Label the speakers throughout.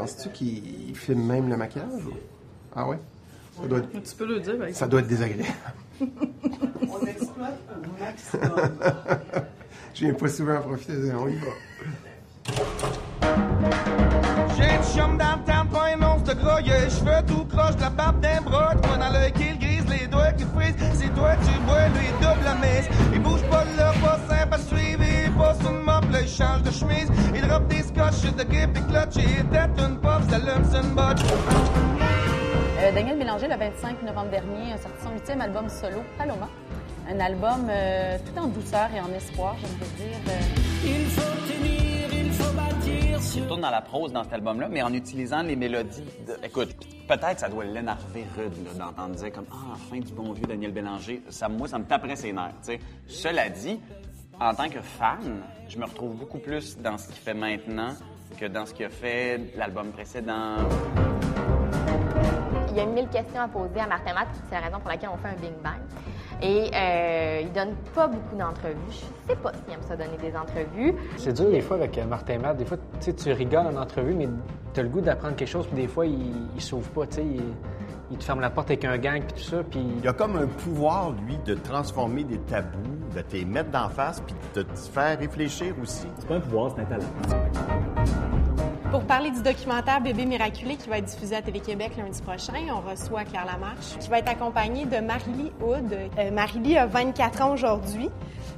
Speaker 1: penses-tu qu'il filme même le maquillage? ou- Ah ouais? Ça doit être,
Speaker 2: Tu peux le dire, par
Speaker 1: ça doit être désagréable.
Speaker 3: On exploite au maximum.
Speaker 1: Je viens pas souvent en profiter, on y va.
Speaker 4: J'ai un chum dans le temps, pas un once de gras, y'a les cheveux tout croche, de la barbe d'un bras, toi dans l'œil qui le grise, les doigts qui frisent, c'est toi tu bois, lui double la messe. Il bouge pas là, pas change de chemise, il drop des scotch, de grip et clutch, il tête une pop, ça allume sur une botch.
Speaker 5: Euh, Daniel Bélanger, le 25 novembre dernier, a sorti son huitième album solo, Paloma. Un album euh, tout en douceur et en espoir, j'aimerais dire. euh,
Speaker 6: Je tourne dans la prose dans cet album-là, mais en utilisant les mélodies. De... Écoute, peut-être ça doit l'énerver rude d'entendre dire comme Ah, enfin du bon vieux Daniel Bélanger. Ça, moi, ça me taperait ses nerfs. tu sais. Cela dit, en tant que fan, je me retrouve beaucoup plus dans ce qu'il fait maintenant que dans ce qu'il a fait l'album précédent.
Speaker 7: Il y a mille questions à poser à Martin Matt, c'est la raison pour laquelle on fait un Big Bang. Et euh, il donne pas beaucoup d'entrevues. Je sais pas s'il aime ça donner des entrevues.
Speaker 8: C'est dur des fois avec euh, Martin Matt. Des fois, tu sais, tu rigoles en entrevue, mais tu as le goût d'apprendre quelque chose, puis des fois, il, il s'ouvre pas, tu sais. Il, il te ferme la porte avec un gang, puis tout ça, puis...
Speaker 9: Il a comme un pouvoir, lui, de transformer des tabous, de te les mettre d'en face, puis de te faire réfléchir aussi.
Speaker 10: C'est pas un pouvoir, c'est un talent.
Speaker 11: Pour parler du documentaire Bébé miraculé qui va être diffusé à Télé-Québec lundi prochain, on reçoit Claire Lamarche, qui va être accompagnée de Marie-Lie Hood. Euh, Marie-Lie a 24 ans aujourd'hui,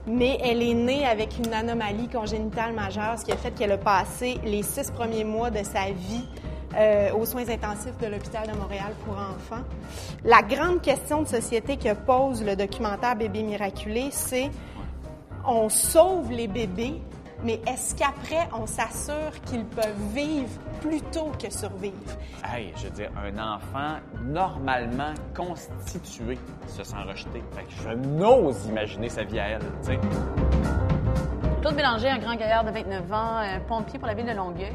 Speaker 11: mais elle est née avec une anomalie congénitale majeure, ce qui a fait qu'elle a passé les six premiers mois de sa vie euh, aux soins intensifs de l'hôpital de Montréal pour enfants. La grande question de société que pose le documentaire Bébé miraculé, c'est on sauve les bébés, mais est-ce qu'après, on s'assure qu'ils peuvent vivre plutôt que survivre?
Speaker 6: Hey, je veux dire, un enfant normalement constitué se sent rejeté. Fait que je n'ose imaginer sa vie à elle, tu sais.
Speaker 5: Claude Bélanger, un grand gaillard de 29 ans, euh, pompier pour la ville de Longueuil.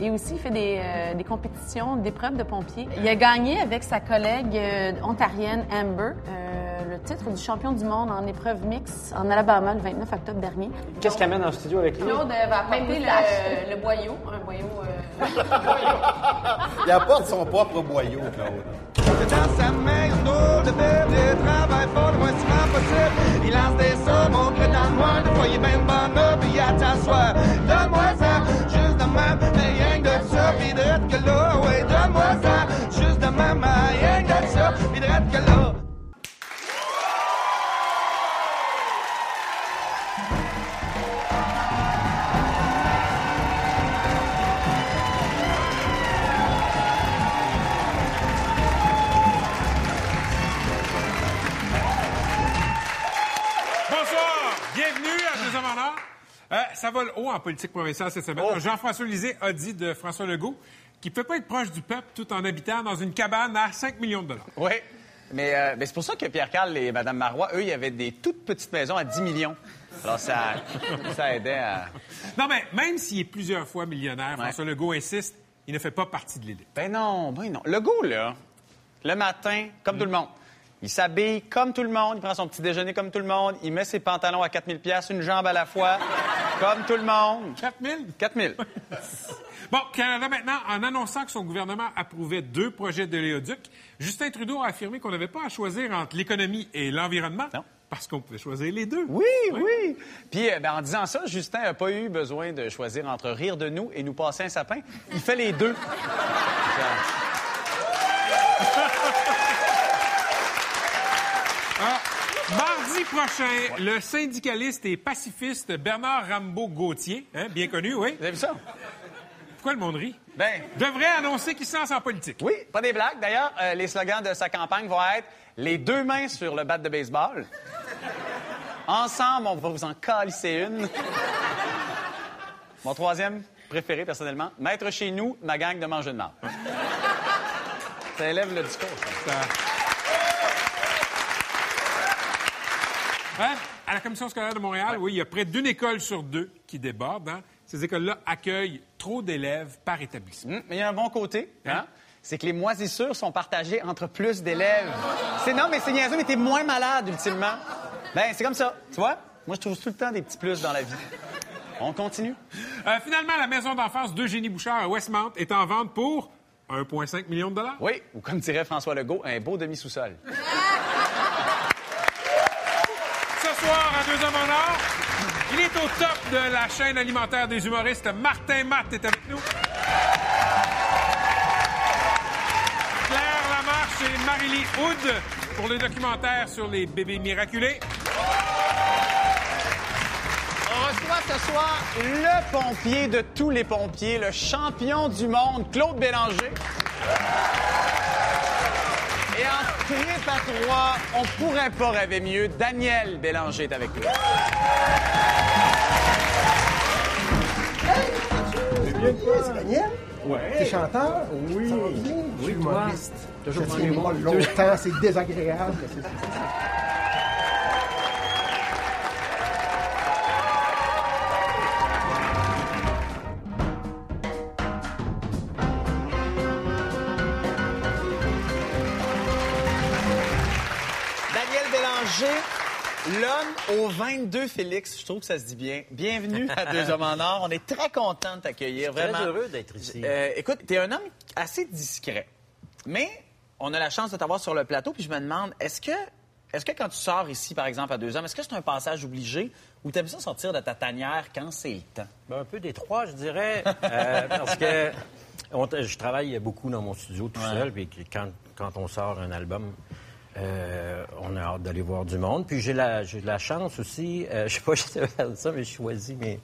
Speaker 5: Et aussi, il fait des, euh, des compétitions d'épreuves de pompiers. Il a gagné avec sa collègue euh, ontarienne Amber euh, le titre du champion du monde en épreuve mixte en Alabama le 29 octobre dernier.
Speaker 8: Qu'est-ce qu'il amène en studio avec lui?
Speaker 5: Claude euh, va apporter le, le boyau, un boyau... euh,
Speaker 9: Il apporte son propre boyau, Claude.
Speaker 4: C'est dans sa drôle de Bible, il travaille fort le moins souvent possible. Il lance des sommes au creux dans le noir, des fois il est ben bon là, puis il attend soir. Donne-moi ça, juste de même, ça, pis drette que là, ouais, donne-moi ça, juste de même, mais rien que de ça, pis drette que là.
Speaker 12: Ça vole haut en politique provinciale cette semaine. Jean-François Lisée a dit de François Legault qu'il ne peut pas être proche du peuple tout en habitant dans une cabane à 5 millions de dollars.
Speaker 6: Oui. Mais, euh, mais c'est pour ça que Pierre Carl et Mme Marois, eux, il y avait des toutes petites maisons à 10 millions. Alors, ça, ça aidait à.
Speaker 12: Non, mais même s'il est plusieurs fois millionnaire,
Speaker 6: Ouais.
Speaker 12: François Legault insiste, il ne fait pas partie de l'élite.
Speaker 6: Ben non, ben non. Le goût, là, le matin, comme tout le monde. Il s'habille comme tout le monde, il prend son petit déjeuner comme tout le monde, il met ses pantalons à 4000 pièces, une jambe à la fois, comme tout le monde.
Speaker 12: 4000?
Speaker 6: 4000.
Speaker 12: Bon, Canada maintenant, en annonçant que son gouvernement approuvait deux projets de l'éoduc, Justin Trudeau a affirmé qu'on n'avait pas à choisir entre l'économie et l'environnement,
Speaker 6: Non.
Speaker 12: parce qu'on pouvait choisir les deux.
Speaker 6: Oui, oui. Puis ben, en disant ça, Justin n'a pas eu besoin de choisir entre rire de nous et nous passer un sapin. Il fait les deux.
Speaker 12: Ah, mardi prochain, le syndicaliste et pacifiste Bernard Rambaud-Gauthier, hein, bien connu, oui.
Speaker 6: Vous avez vu ça?
Speaker 12: Pourquoi le monde rit?
Speaker 6: Ben,
Speaker 12: Devrait annoncer qu'il se lance en politique.
Speaker 6: oui, pas des blagues. D'ailleurs, euh, les slogans de sa campagne vont être les deux mains sur le bat de baseball. Ensemble, on va vous en calisser une. Mon troisième préféré, personnellement, mettre chez nous ma gang de manger de marde. Ça élève le discours. ça.
Speaker 12: Ça- Hein? À la Commission scolaire de Montréal, oui, il y a près d'une école sur deux qui déborde. hein. Ces écoles-là accueillent trop d'élèves par établissement.
Speaker 6: Hum, mais il y a un bon côté, hein? C'est que les moisissures sont partagées entre plus d'élèves. C'est non, mais c'est niaiseux, mais t'es moins malade, ultimement. Ben, c'est comme ça. Tu vois? Moi, je trouve tout le temps des petits plus dans la vie. On continue?
Speaker 12: Euh, finalement, la maison d'enfance d'Eugénie Bouchard à Westmount est en vente pour 1,5 million de dollars.
Speaker 6: Oui, ou comme dirait François Legault, un beau demi-sous-sol.
Speaker 12: Soir, à Deux Hommes en Or, il est au top de la chaîne alimentaire des humoristes. Martin Matt est avec nous. Claire Lamarche et Marie-Lie Hood pour le documentaire sur les bébés miraculés.
Speaker 6: On reçoit ce soir le pompier de tous les pompiers, le champion du monde, Claude Bélanger. Et en trip à trois, on pourrait pas rêver mieux. Daniel Bélanger est avec nous.
Speaker 1: C'est Daniel? Ouais. T'es chanteur? Oui. Oui, humoriste. Toujours
Speaker 8: mots.
Speaker 1: longtemps, c'est désagréable.
Speaker 6: L'homme au 22 Félix. Je trouve que ça se dit bien. Bienvenue à Deux Hommes en Or. On est très content de t'accueillir.
Speaker 2: Très
Speaker 6: Vraiment.
Speaker 2: heureux d'être ici.
Speaker 6: Euh, écoute, t'es un homme assez discret. Mais on a la chance de t'avoir sur le plateau, puis je me demande, est-ce que, est-ce que quand tu sors ici, par exemple, à deux hommes, est-ce que c'est un passage obligé ou t'aimes ça sortir de ta tanière quand c'est le temps?
Speaker 2: Ben, un peu des trois, je dirais, euh, parce que on je travaille beaucoup dans mon studio tout
Speaker 6: Ouais.
Speaker 2: seul, puis quand, quand on sort un album, euh, on a hâte d'aller voir du monde. Puis j'ai la, j'ai la chance aussi, euh, je sais pas si je faire ça, mais je choisis mes,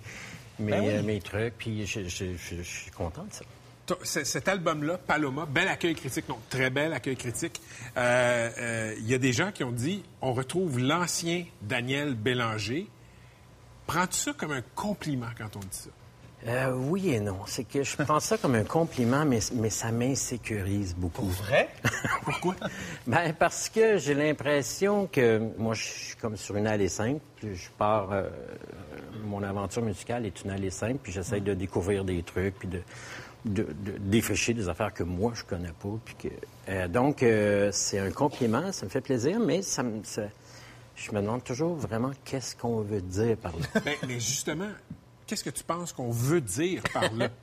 Speaker 2: mes,
Speaker 12: Ben oui.
Speaker 2: euh, mes trucs, puis je, je- je- je suis content de ça.
Speaker 12: Cet album-là, Paloma, bel accueil critique, non, très bel accueil critique. Euh, euh, Il y a des gens qui ont dit on retrouve l'ancien Daniel Bélanger. Prends-tu ça comme un compliment quand on dit ça?
Speaker 2: Euh, oui et non. C'est que je prends ça comme un compliment, mais, mais ça m'insécurise beaucoup.
Speaker 6: Vrai?
Speaker 12: Pourquoi?
Speaker 2: Ben, parce que j'ai l'impression que moi, je suis comme sur une allée simple. puis Je pars. euh, mon aventure musicale est une allée simple, puis j'essaie de découvrir des trucs, puis de, de, de défricher des affaires que moi, je connais pas. Puis que, euh, donc, c'est un compliment, ça me fait plaisir, mais ça me. ça- je me demande toujours vraiment qu'est-ce qu'on veut dire par là.
Speaker 12: Ben, mais justement, qu'est-ce que tu penses qu'on veut dire par là?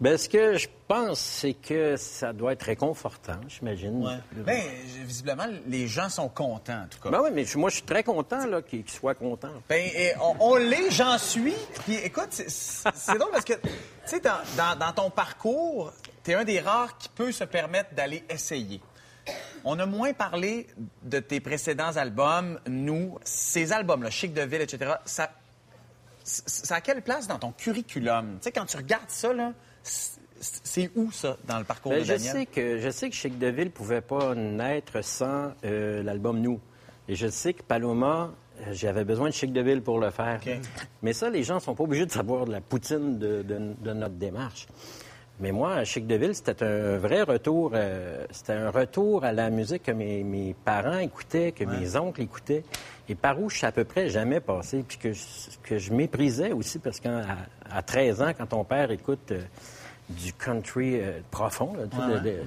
Speaker 2: Ben, ce que je pense, c'est que ça doit être réconfortant, j'imagine.
Speaker 6: Ben, j- visiblement, les gens sont contents, en tout cas.
Speaker 2: Ben oui, mais moi, je suis très content là, qu'ils soient contents.
Speaker 6: Ben, et on, on l'est, j'en suis. Puis écoute, c'est- drôle parce que, tu sais, dans, dans- dans ton parcours, tu es un des rares qui peut se permettre d'aller essayer. On a moins parlé de tes précédents albums, nous, ces albums-là, Chic de Ville, etc. Ça, ça a quelle place dans ton curriculum? Tu sais, quand tu regardes ça, là, c'est où ça dans le parcours
Speaker 2: Ben,
Speaker 6: de
Speaker 2: je
Speaker 6: Daniel?
Speaker 2: sais que je sais que Chic Deville pouvait pas naître sans euh, l'album Nous. Et je sais que Paloma, euh, j'avais besoin de Chic Deville pour le faire. Mais ça, les gens sont pas obligés de savoir de la poutine de, de- de notre démarche. Mais moi, Chic Deville, c'était un vrai retour. euh, c'était un retour à la musique que mes, mes parents écoutaient, que mes oncles écoutaient, et par où je suis à peu près jamais passé, puis que je, que je méprisais aussi, parce qu'à à 13 ans, quand ton père écoute euh, du country euh, profond, là,
Speaker 6: Ouais,
Speaker 2: de- de-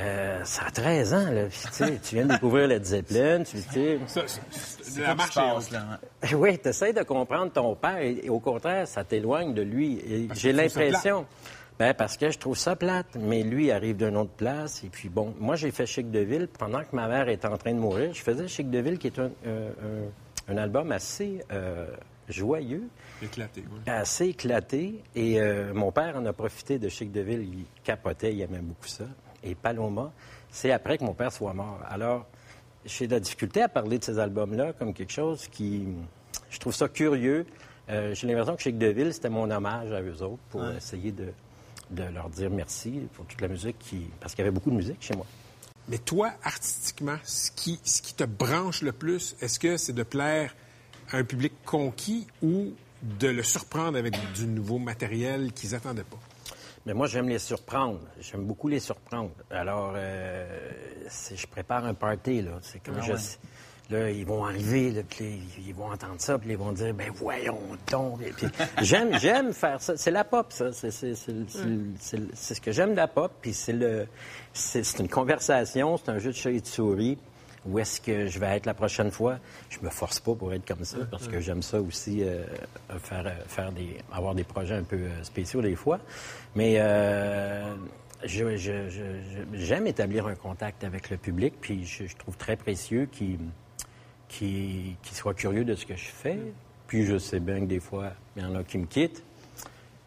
Speaker 2: euh, ça a 13 ans, là. puis, tu viens de découvrir Led Zeppelin, tu sais...
Speaker 12: La marche
Speaker 6: passe?
Speaker 2: Oui, tu essaies de comprendre ton père et, et au contraire, ça t'éloigne de lui. J'ai l'impression. Ben, parce que je trouve ça plate, mais lui il arrive d'une autre place. Et puis bon, moi j'ai fait Chic de Ville pendant que ma mère était en train de mourir. Je faisais Chic de Ville qui est un, euh, un- un album assez euh, joyeux,
Speaker 12: Éclaté, oui.
Speaker 2: assez éclaté. Et euh, mon père en a profité de Chic de Ville. Il capotait, il aimait beaucoup ça. Et Paloma, c'est après que mon père soit mort. Alors, j'ai de la difficulté à parler de ces albums-là comme quelque chose qui. Je trouve ça curieux. J'ai l'impression que Chic Deville, c'était mon hommage à eux autres pour essayer de, de leur dire merci pour toute la musique qui. Parce qu'il y avait beaucoup de musique chez moi.
Speaker 12: Mais toi, artistiquement, ce qui, ce qui te branche le plus, est-ce que c'est de plaire à un public conquis ou de le surprendre avec du nouveau matériel qu'ils n'attendaient pas?
Speaker 2: Mais moi, j'aime les surprendre. J'aime beaucoup les surprendre. Alors, euh, je prépare un party, là. C'est comme
Speaker 6: Ah
Speaker 2: je
Speaker 6: ouais.
Speaker 2: Là, ils vont arriver, là, puis ils vont entendre ça, puis ils vont dire, ben voyons donc. J'aime, j'aime faire ça. C'est la pop, ça. C'est, c'est- ce que j'aime de la pop, puis c'est le, c'est, une conversation, c'est un jeu de chat et de souris. où est-ce que je vais être la prochaine fois? Je me force pas pour être comme ça parce que j'aime ça aussi euh, faire, euh, faire des, avoir des projets un peu euh, spéciaux des fois. Mais euh, je- je- je- je- j'aime établir un contact avec le public, puis je, je trouve très précieux qu'il qu'il qu'il soit curieux de ce que je fais. Puis je sais bien que des fois, il y en a qui me quittent.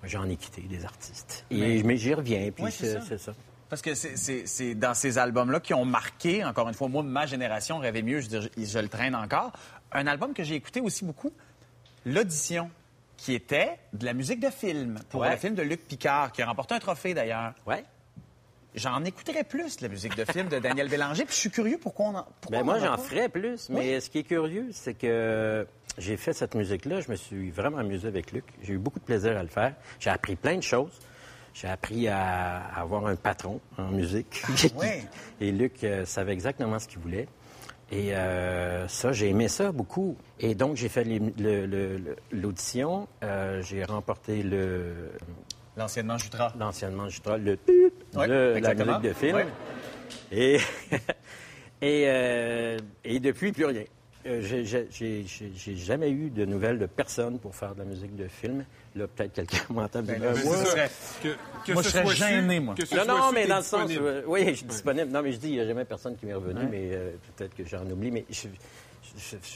Speaker 2: Moi, J'en ai quitté des artistes. Et,
Speaker 6: Mais-
Speaker 2: mais j'y reviens, puis
Speaker 6: Ouais, c'est ça. Parce que c'est- dans ces albums-là qui ont marqué, encore une fois, moi, ma génération rêvait mieux, je, dire, je, je le traîne encore. Un album que j'ai écouté aussi beaucoup, L'Audition, qui était de la musique de film, pour
Speaker 2: Ouais.
Speaker 6: le film de Luc Picard, qui a remporté un trophée d'ailleurs.
Speaker 2: Ouais.
Speaker 6: J'en écouterais plus, de la musique de film de Daniel Bélanger, puis je suis curieux pourquoi on en. pourquoi
Speaker 2: Ben
Speaker 6: on
Speaker 2: moi, j'en ferais plus. Mais ce qui est curieux, c'est que j'ai fait cette musique-là. Je me suis vraiment amusé avec Luc. J'ai eu beaucoup de plaisir à le faire. J'ai appris plein de choses. J'ai appris à, avoir un patron en musique.
Speaker 6: ouais.
Speaker 2: Et Luc euh, savait exactement ce qu'il voulait. Et euh, ça, j'ai aimé ça beaucoup. Et donc, j'ai fait l'audition. Euh, j'ai remporté le...
Speaker 6: L'anciennement Jutra.
Speaker 2: L'anciennement Jutra, le...
Speaker 6: Ouais,
Speaker 2: de la musique de film.
Speaker 6: Ouais.
Speaker 2: Et, et, euh, et depuis, plus rien. Euh, j'ai- jamais eu de nouvelles de personne pour faire de la musique de film. Là, peut-être quelqu'un m'entend.
Speaker 6: Ben,
Speaker 2: Euh,
Speaker 6: c'est
Speaker 2: moi,
Speaker 6: ça.
Speaker 12: Que, que
Speaker 6: Moi,
Speaker 12: ce
Speaker 6: je serais gêné, moi.
Speaker 12: que ce
Speaker 2: non,
Speaker 12: soit
Speaker 2: non,
Speaker 12: su,
Speaker 2: mais dans le sens, où, oui, je suis disponible. Non, mais je dis, il n'y a jamais personne qui m'est revenu, mais euh, peut-être que j'en oublie. Mais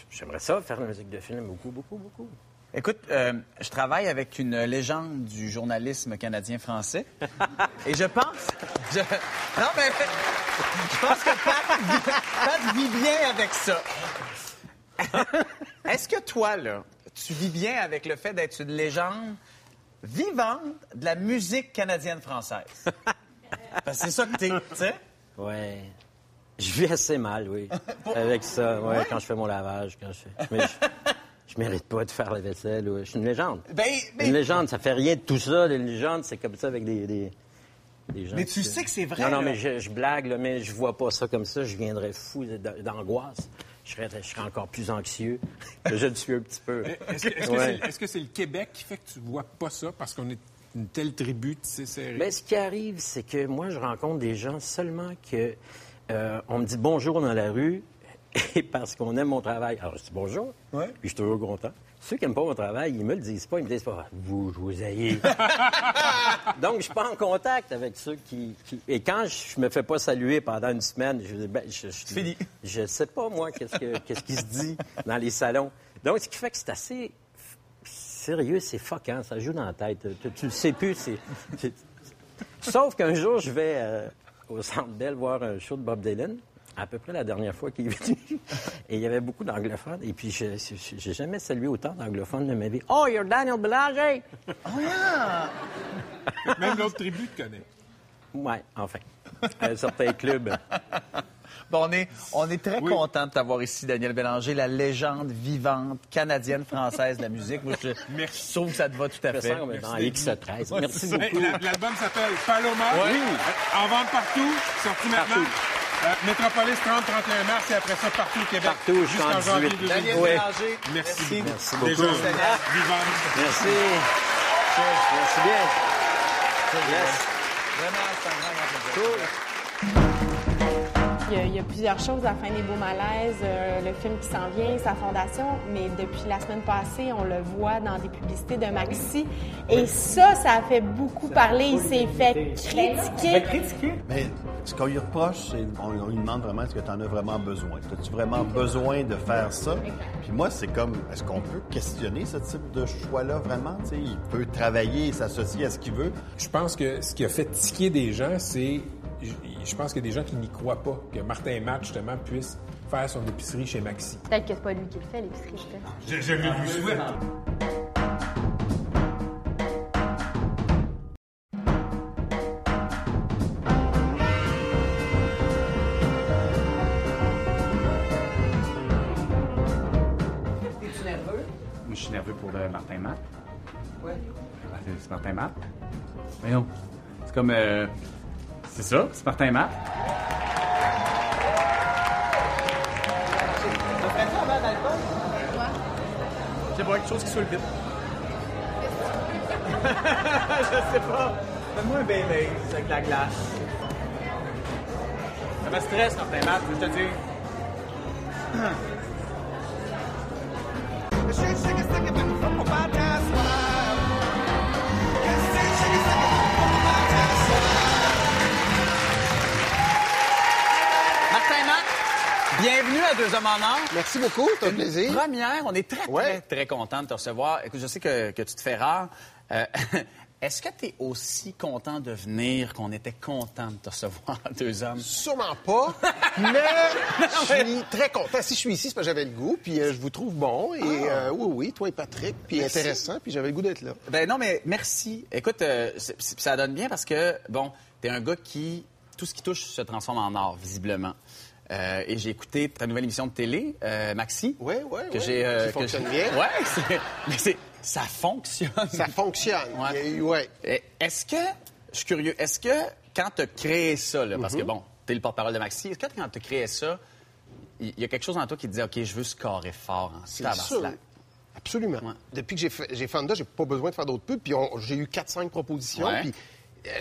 Speaker 2: j'aimerais ça, faire de la musique de film, beaucoup, beaucoup, beaucoup.
Speaker 6: Écoute, euh, je travaille avec une légende du journalisme canadien-français. et je pense. je- non, mais. Je pense que Pat, Pat vit bien avec ça. Est-ce que toi, là, tu vis bien avec le fait d'être une légende vivante de la musique canadienne-française? Parce que c'est ça que t'es, tu sais?
Speaker 2: Ouais. Je vis assez mal, oui, avec ça, ouais,
Speaker 6: Ouais?
Speaker 2: quand je fais mon lavage, quand je fais... Mais je, je mérite pas de faire la vaisselle, je suis une légende.
Speaker 6: Ben, mais-
Speaker 2: Une légende, ça fait rien de tout ça, une légende, c'est comme ça avec des, des, gens...
Speaker 6: Mais tu sais que c'est vrai,
Speaker 2: Non, non,
Speaker 6: là.
Speaker 2: mais je, je blague, là, mais je vois pas ça comme ça, je viendrais fou d'angoisse. Je serais, je serais encore plus anxieux que je le suis un petit peu.
Speaker 12: Est-ce que
Speaker 2: Ouais.
Speaker 12: c'est le Québec qui fait que tu vois pas ça? Parce qu'on est une telle tribu tissée serrée?
Speaker 2: Ben, ce qui arrive, c'est que moi, je rencontre des gens seulement que euh, on me dit bonjour dans la rue et parce qu'on aime mon travail. Alors, je dis bonjour,
Speaker 6: Ouais.
Speaker 2: puis je suis toujours content. Ceux qui n'aiment pas mon travail, ils me le disent pas. Ils me disent pas, vous, je vous haïs. Donc, je suis pas en contact avec ceux qui, qui- Et quand je me fais pas saluer pendant une semaine, je dis, ben, je, je,
Speaker 6: Fini.
Speaker 2: je sais pas, moi, qu'est-ce, que, qu'est-ce qui se dit dans les salons. Donc, ce qui fait que c'est assez sérieux, c'est fuckant, ça joue dans la tête. Tu, le sais plus, c'est... c'est- Sauf qu'un jour, je vais euh, au Centre Bell voir un show de Bob Dylan, à peu près la dernière fois qu'il est venu. Et il y avait beaucoup d'anglophones. Et puis, je j'ai jamais salué autant d'anglophones de ma vie. Oh, you're Daniel Bélanger!
Speaker 12: Même l'autre tribu te connaît.
Speaker 2: Ouais, enfin. Un certain club.
Speaker 6: Bon, on est, on est très
Speaker 12: Oui.
Speaker 6: content de t'avoir ici, Daniel Bélanger, la légende vivante canadienne-française de la musique. Moi, je,
Speaker 12: Merci.
Speaker 6: je trouve que ça te va tout à
Speaker 2: Je
Speaker 6: fait.
Speaker 2: sens comme dans X13.
Speaker 6: Ouais,
Speaker 2: Merci
Speaker 6: ça.
Speaker 2: Beaucoup.
Speaker 12: la- L'album s'appelle Paloma.
Speaker 2: Oui.
Speaker 12: Euh, En vente partout, sorti maintenant. Euh, Métropolis 30-31 mars et après ça partout au Québec.
Speaker 2: Partout, jusqu'en
Speaker 12: Jusqu'en janvier
Speaker 2: 18.
Speaker 12: 2018.
Speaker 6: Daniel
Speaker 2: Ouais.
Speaker 6: Bélanger,
Speaker 12: Merci.
Speaker 6: merci.
Speaker 2: Merci
Speaker 12: Déjà,
Speaker 2: beaucoup.
Speaker 12: vivante.
Speaker 2: Merci. Merci bien. Yes.
Speaker 6: Vraiment, c'est un grand, grand plaisir.
Speaker 2: Cool.
Speaker 11: Il y, a, il y a plusieurs choses à la fin des beaux malaises, euh, le film qui s'en vient, sa fondation, mais depuis la semaine passée, on le voit dans des publicités de Maxi. Et ça, ça a fait beaucoup parler. Il s'est fait critiquer.
Speaker 9: Mais ce qu'on lui reproche, c'est on, on lui demande vraiment est-ce que tu en as vraiment besoin? As-tu vraiment besoin de faire ça? Puis moi, c'est comme est-ce qu'on peut questionner ce type de choix-là vraiment? Tu sais, il peut travailler et s'associer à ce qu'il veut.
Speaker 12: Je pense que ce qui a fait tiquer des gens, c'est. Je pense qu'il y a des gens qui n'y croient pas que Martin Matt, justement, puisse faire son épicerie chez Maxi.
Speaker 7: Peut-être que c'est pas lui qui le fait, l'épicerie.
Speaker 12: Je, je le lui souhaite.
Speaker 3: Es-tu nerveux?
Speaker 10: Moi, je suis nerveux pour le Martin Matt.
Speaker 3: Ouais.
Speaker 10: C'est- C'est Martin Matt. Voyons. C'est comme. euh, c'est ça, c'est Martin Matt?
Speaker 3: Avant d'alcool?
Speaker 10: C'est pas quelque chose qui soit le vite.
Speaker 6: Je sais pas. Fais-moi un bébé avec de la glace.
Speaker 10: Ça me stresse, Martin Matt, je te dire.
Speaker 6: à Deux Hommes en Or.
Speaker 1: Merci beaucoup, c'est un
Speaker 6: Une
Speaker 1: plaisir.
Speaker 6: Première, on est très,
Speaker 1: Ouais.
Speaker 6: très, très content de te recevoir. Écoute, je sais que, que tu te fais rare. Euh, Est-ce que tu es aussi content de venir qu'on était content de te recevoir Deux Hommes?
Speaker 1: Sûrement pas, mais je suis très content. Si je suis ici, c'est parce que j'avais le goût, puis euh, je vous trouve bon. Et euh, oui, oui, toi et Patrick, puis
Speaker 6: Merci.
Speaker 1: intéressant, puis j'avais le goût d'être là.
Speaker 6: Ben non, mais merci. Écoute, euh, ça donne bien parce que, bon, t'es un gars qui, tout ce qui touche se transforme en or, visiblement. Euh, et j'ai écouté ta nouvelle émission de télé, euh, Maxi.
Speaker 1: Oui, oui,
Speaker 6: que
Speaker 1: oui,
Speaker 6: j'ai. euh, que
Speaker 1: fonctionne bien.
Speaker 6: C'est- mais c'est, ça fonctionne.
Speaker 1: Ça fonctionne.
Speaker 6: Ouais. Est-ce que, je suis curieux, est-ce que quand tu as créé ça, là, parce que
Speaker 1: Mhm.
Speaker 6: bon, tu es le porte-parole de Maxi, est-ce que quand tu as créé ça, il y a quelque chose en toi qui te dit, OK, je veux scorer fort en
Speaker 1: sûr. Absolument. Depuis que j'ai fait, j'ai Fonda, j'ai pas besoin de faire d'autres pubs. Puis j'ai eu 4-5 propositions. Puis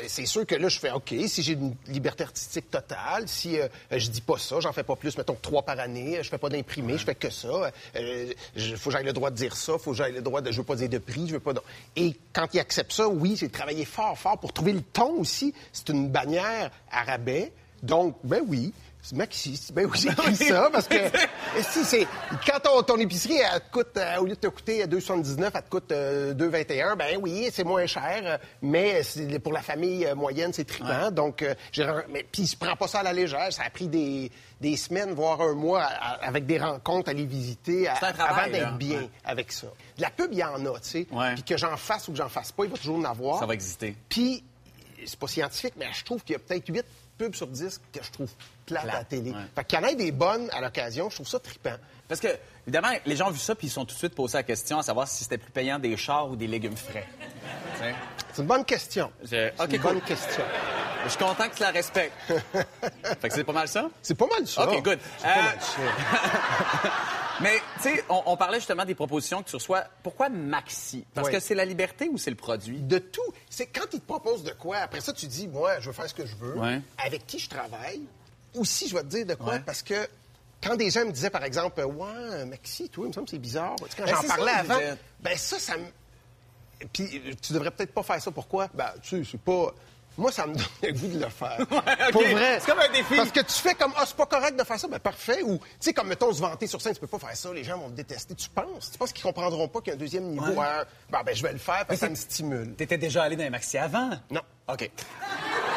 Speaker 1: c'est sûr que là, je fais OK, si j'ai une liberté artistique totale, si euh, je dis pas ça, j'en fais pas plus, mettons trois par année, je fais pas d'imprimé, je fais que ça. Il faut que j'aille le droit de dire ça, faut que j'aille le droit de. Je veux pas dire de prix, je veux pas. Et quand ils acceptent ça, oui, j'ai travaillé fort, fort pour trouver le ton aussi. C'est une bannière à rabais. Donc, ben oui. C'est Maxi. Ben oui, j'ai écrit ça? Parce que si c'est quand ton, ton épicerie elle te coûte euh, au lieu de te coûter 2,79, elle te coûte euh, 2,21. Ben oui, c'est moins cher, euh, mais pour la famille euh, moyenne, c'est trippant. Donc, euh, j'ai mais puis je prends pas ça à la légère. Ça a pris des, des semaines, voire un mois, à- avec des rencontres, à les visiter, à-
Speaker 6: travail,
Speaker 1: avant d'être bien
Speaker 6: Ouais.
Speaker 1: avec ça. De la pub, il y en a, tu sais.
Speaker 6: Ouais.
Speaker 1: Puis que j'en fasse ou que j'en fasse pas, il va toujours en avoir.
Speaker 6: Ça va exister.
Speaker 1: Puis, c'est pas scientifique, mais je trouve qu'il y a peut-être 8 pubs sur 10 que je trouve plates à la télé.
Speaker 6: ouais.
Speaker 1: Fait qu'il y en ait des bonnes à l'occasion, je trouve ça trippant.
Speaker 6: Parce que, évidemment, les gens ont vu ça puis ils sont tout de suite posé la question à savoir si c'était plus payant des chars ou des légumes frais.
Speaker 1: C'est une bonne question.
Speaker 6: Je-
Speaker 1: une
Speaker 6: cool.
Speaker 1: bonne question.
Speaker 6: Je suis content que tu la respectes. fait que c'est pas mal ça?
Speaker 1: C'est pas mal ça.
Speaker 6: OK, good.
Speaker 1: C'est pas
Speaker 6: Euh,
Speaker 1: mal ça.
Speaker 6: Mais, tu sais, on, on parlait justement des propositions que tu reçois. Pourquoi Maxi? Parce que c'est la liberté ou c'est le produit?
Speaker 1: De tout. C'est quand ils te proposent de quoi, après ça, tu dis, moi, je veux faire ce que je veux,
Speaker 6: Ouais.
Speaker 1: avec qui je travaille, ou si je vais te dire de quoi, parce que quand des gens me disaient, par exemple, Ouais, Maxi, toi, il me semble que c'est bizarre. Tu sais, quand
Speaker 6: Ben,
Speaker 1: j'en parlais
Speaker 6: ça,
Speaker 1: avant, ben ça, ça me. Puis tu devrais peut-être pas faire ça. Pourquoi? Ben, tu sais, c'est pas. Moi, ça me donne le goût de le faire.
Speaker 6: OK.
Speaker 1: Pour vrai.
Speaker 6: C'est comme un défi.
Speaker 1: Parce que tu fais comme, ah, c'est pas correct de faire ça, ben parfait. Ou, tu sais, comme, mettons, se vanter sur scène, tu peux pas faire ça, les gens vont te détester. Tu penses? Tu penses qu'ils comprendront pas qu'il y a un deuxième niveau?
Speaker 6: Ouais.
Speaker 1: hein? Ben, ben, je vais le faire parce que ça me stimule.
Speaker 6: T'étais déjà allé dans les Maxi avant?
Speaker 1: Non.
Speaker 6: OK.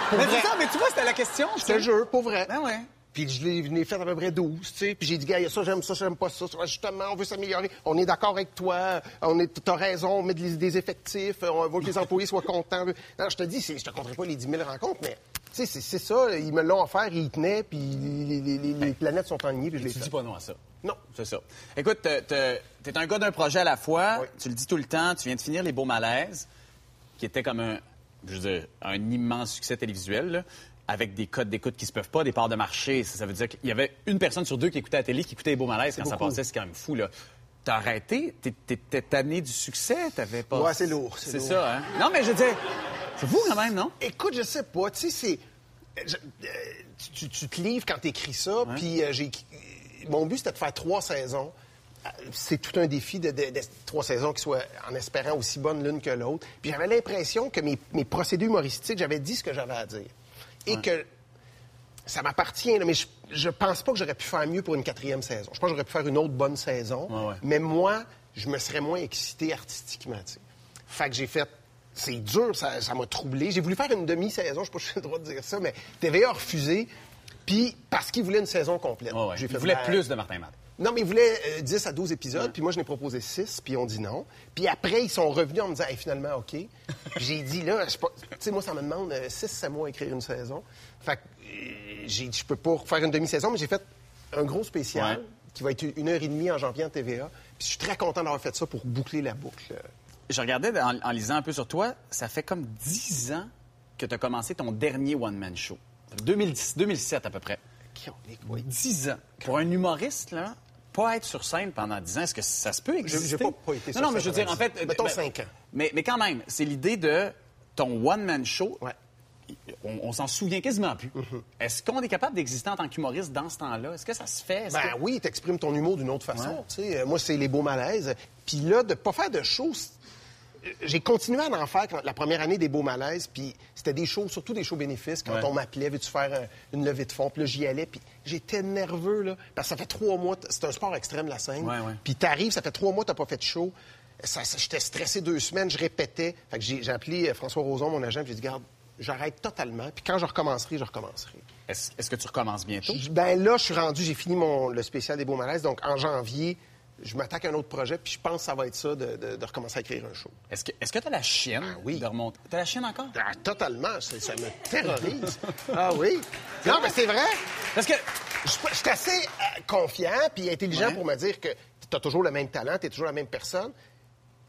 Speaker 1: Pour
Speaker 6: Mais
Speaker 1: vrai.
Speaker 6: ça, mais tu vois, c'était la question.
Speaker 1: Je te jure, pour vrai.
Speaker 6: Ben ouais.
Speaker 1: Puis je l'ai fait à peu près 12, tu sais. Puis j'ai dit, gars, il y a ça, j'aime ça, j'aime pas ça. Justement, on veut s'améliorer. On est d'accord avec toi. On est, t'as raison, on met des, des effectifs. On veut que les employés soient contents. Non, je te dis, je te compterai pas les 10 000 rencontres, mais tu sais, c'est- ça. Ils me l'ont offert, ils y tenaient, puis les, les- les- les planètes sont alignées, puis je
Speaker 6: Tu dis pas non à ça.
Speaker 1: Non.
Speaker 6: C'est ça. Écoute, t'es- t'es t'es un gars d'un projet à la fois.
Speaker 1: Oui.
Speaker 6: Tu le dis tout le temps. Tu viens de finir Les Beaux Malaises, qui était comme un, je veux dire, un immense succès télévisuel, là, avec des codes d'écoute qui se peuvent pas, des parts de marché. Ça, ça veut dire qu'il y avait une personne sur deux qui écoutait la télé, qui écoutait Les Beaux Malaises quand ça passait. C'est quand même fou, là. T'as arrêté? T'étais tanné du succès? T'avais pas...
Speaker 1: Ouais, c'est lourd, c'est
Speaker 6: ça, hein? Non, mais je veux dire, c'est fou quand même, non?
Speaker 1: Écoute, je sais pas. Tu sais, c'est. euh, tu, te livres quand tu écris ça, puis euh, j'ai. Mon but, c'était de faire trois saisons. Euh, C'est tout un défi de, de- de- trois saisons qui soient en espérant aussi bonnes l'une que l'autre. Puis j'avais l'impression que mes, mes procédés humoristiques, j'avais dit ce que j'avais à dire. Et que ça m'appartient, mais je, je pense pas que j'aurais pu faire mieux pour une quatrième saison. Je pense que j'aurais pu faire une autre bonne saison.
Speaker 6: Ouais, ouais.
Speaker 1: Mais moi, je me serais moins excité artistiquement. tu sais. Fait que j'ai fait. C'est dur, ça ça m'a troublé. J'ai voulu faire une demi-saison, je sais pas si j'ai le droit de dire ça, mais TVA a refusé. Puis parce qu'il voulait une saison complète.
Speaker 6: Ouais, ouais.
Speaker 1: J'ai
Speaker 6: Il voulait plus de Martin Matt.
Speaker 1: Non, mais ils voulaient euh, 10 à 12 épisodes, puis moi, je n'ai proposé 6, puis ils ont dit non. Puis après, ils sont revenus en me disant, Hey, finalement, OK. Puis j'ai dit, là, je sais pas- tu sais, moi, ça me demande 6-7 mois à écrire une saison. Fait que euh, j'ai dit, je peux pas faire une demi-saison, mais j'ai fait un gros spécial
Speaker 6: Ouais.
Speaker 1: qui va être une heure et demie en janvier en TVA. Puis je suis très content d'avoir fait ça pour boucler la boucle.
Speaker 6: Je regardais en, en lisant un peu sur toi, ça fait comme 10 ans que tu as commencé ton dernier one-man show. 2010, 2007 à peu près.
Speaker 1: Chronique, oui.
Speaker 6: 10 ans. Pour un humoriste, là, pas être sur scène pendant 10 ans, est-ce que ça se peut exister?
Speaker 1: j'ai pas- pas été sur
Speaker 6: Non, non, mais je veux dire, en
Speaker 1: 10
Speaker 6: fait...
Speaker 1: Mettons
Speaker 6: ben,
Speaker 1: cinq ans.
Speaker 6: Mais, mais quand même, c'est l'idée de ton one-man show.
Speaker 1: Ouais.
Speaker 6: on, on s'en souvient quasiment plus.
Speaker 1: Mhm.
Speaker 6: Est-ce qu'on est capable d'exister en tant qu'humoriste dans ce temps-là? Est-ce que ça se fait?
Speaker 1: Ben
Speaker 6: que-
Speaker 1: oui, t'exprimes ton humour d'une autre façon.
Speaker 6: Ouais.
Speaker 1: Moi, c'est les beaux malaises. Puis là, de pas faire de euh, j'ai continué à en faire quand- la première année des beaux malaises. Puis c'était des shows, surtout des shows bénéfices. Quand
Speaker 6: Ouais.
Speaker 1: on m'appelait, veux-tu faire euh, une levée de fonds? Puis là, j'y allais. Puis j'étais nerveux, là. Parce que ça fait trois mois. C'est un sport extrême, la scène.
Speaker 6: Ouais, ouais.
Speaker 1: Puis t'arrives, ça fait trois mois que t'as pas fait de show. Ça, ça- J'étais stressé deux semaines, je répétais. Fait que j'ai appelé euh, François Roson, mon agent, puis j'ai dit, garde, j'arrête totalement. Puis quand je recommencerai, je recommencerai.
Speaker 6: Est-ce est-ce que tu recommences bientôt?
Speaker 1: Je- Ben là, je suis rendu, j'ai fini mon, le spécial des beaux malaises. Donc, en janvier, je m'attaque à un autre projet, puis je pense que ça va être ça, de, de- de recommencer à écrire un show.
Speaker 6: Est-ce que tu as la chienne
Speaker 1: oui.
Speaker 6: de remonter? T'as la chienne encore?
Speaker 1: Ah, totalement, ça me terrorise. ah oui? Non, mais c'est vrai.
Speaker 6: Parce que
Speaker 1: je, je suis assez euh, confiant puis intelligent
Speaker 6: Ouais.
Speaker 1: pour me dire que tu as toujours le même talent, tu es toujours la même personne.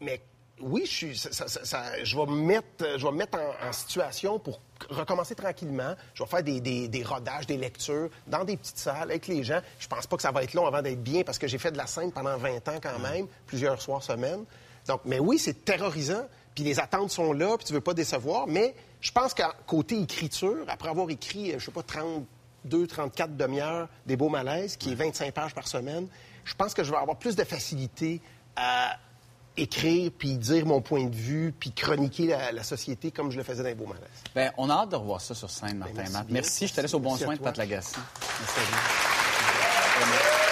Speaker 1: Mais oui, je, suis, ça- ça- ça- ça- je vais me mettre, je vais me mettre en, en situation pour recommencer tranquillement. Je vais faire des, des- des rodages, des lectures dans des petites salles avec les gens. Je pense pas que ça va être long avant d'être bien parce que j'ai fait de la scène pendant 20 ans quand même, plusieurs soirs semaine. Donc, mais oui, c'est terrorisant. Puis les attentes sont là, puis tu veux pas décevoir. Mais je pense qu'à côté écriture, après avoir écrit, euh, je sais pas, 32, 34 demi-heures des beaux malaises, qui est 25 pages par semaine, je pense que je vais avoir plus de facilité à écrire, puis dire mon point de vue, puis chroniquer la, la société comme je le faisais dans les beaux malaises.
Speaker 6: Ben, on a hâte de revoir ça sur scène, Martin
Speaker 1: merci
Speaker 6: Matt.
Speaker 1: bien.
Speaker 6: Merci, je te laisse au bon
Speaker 1: Merci
Speaker 6: soin de. Pat Lagacé. Merci à vous.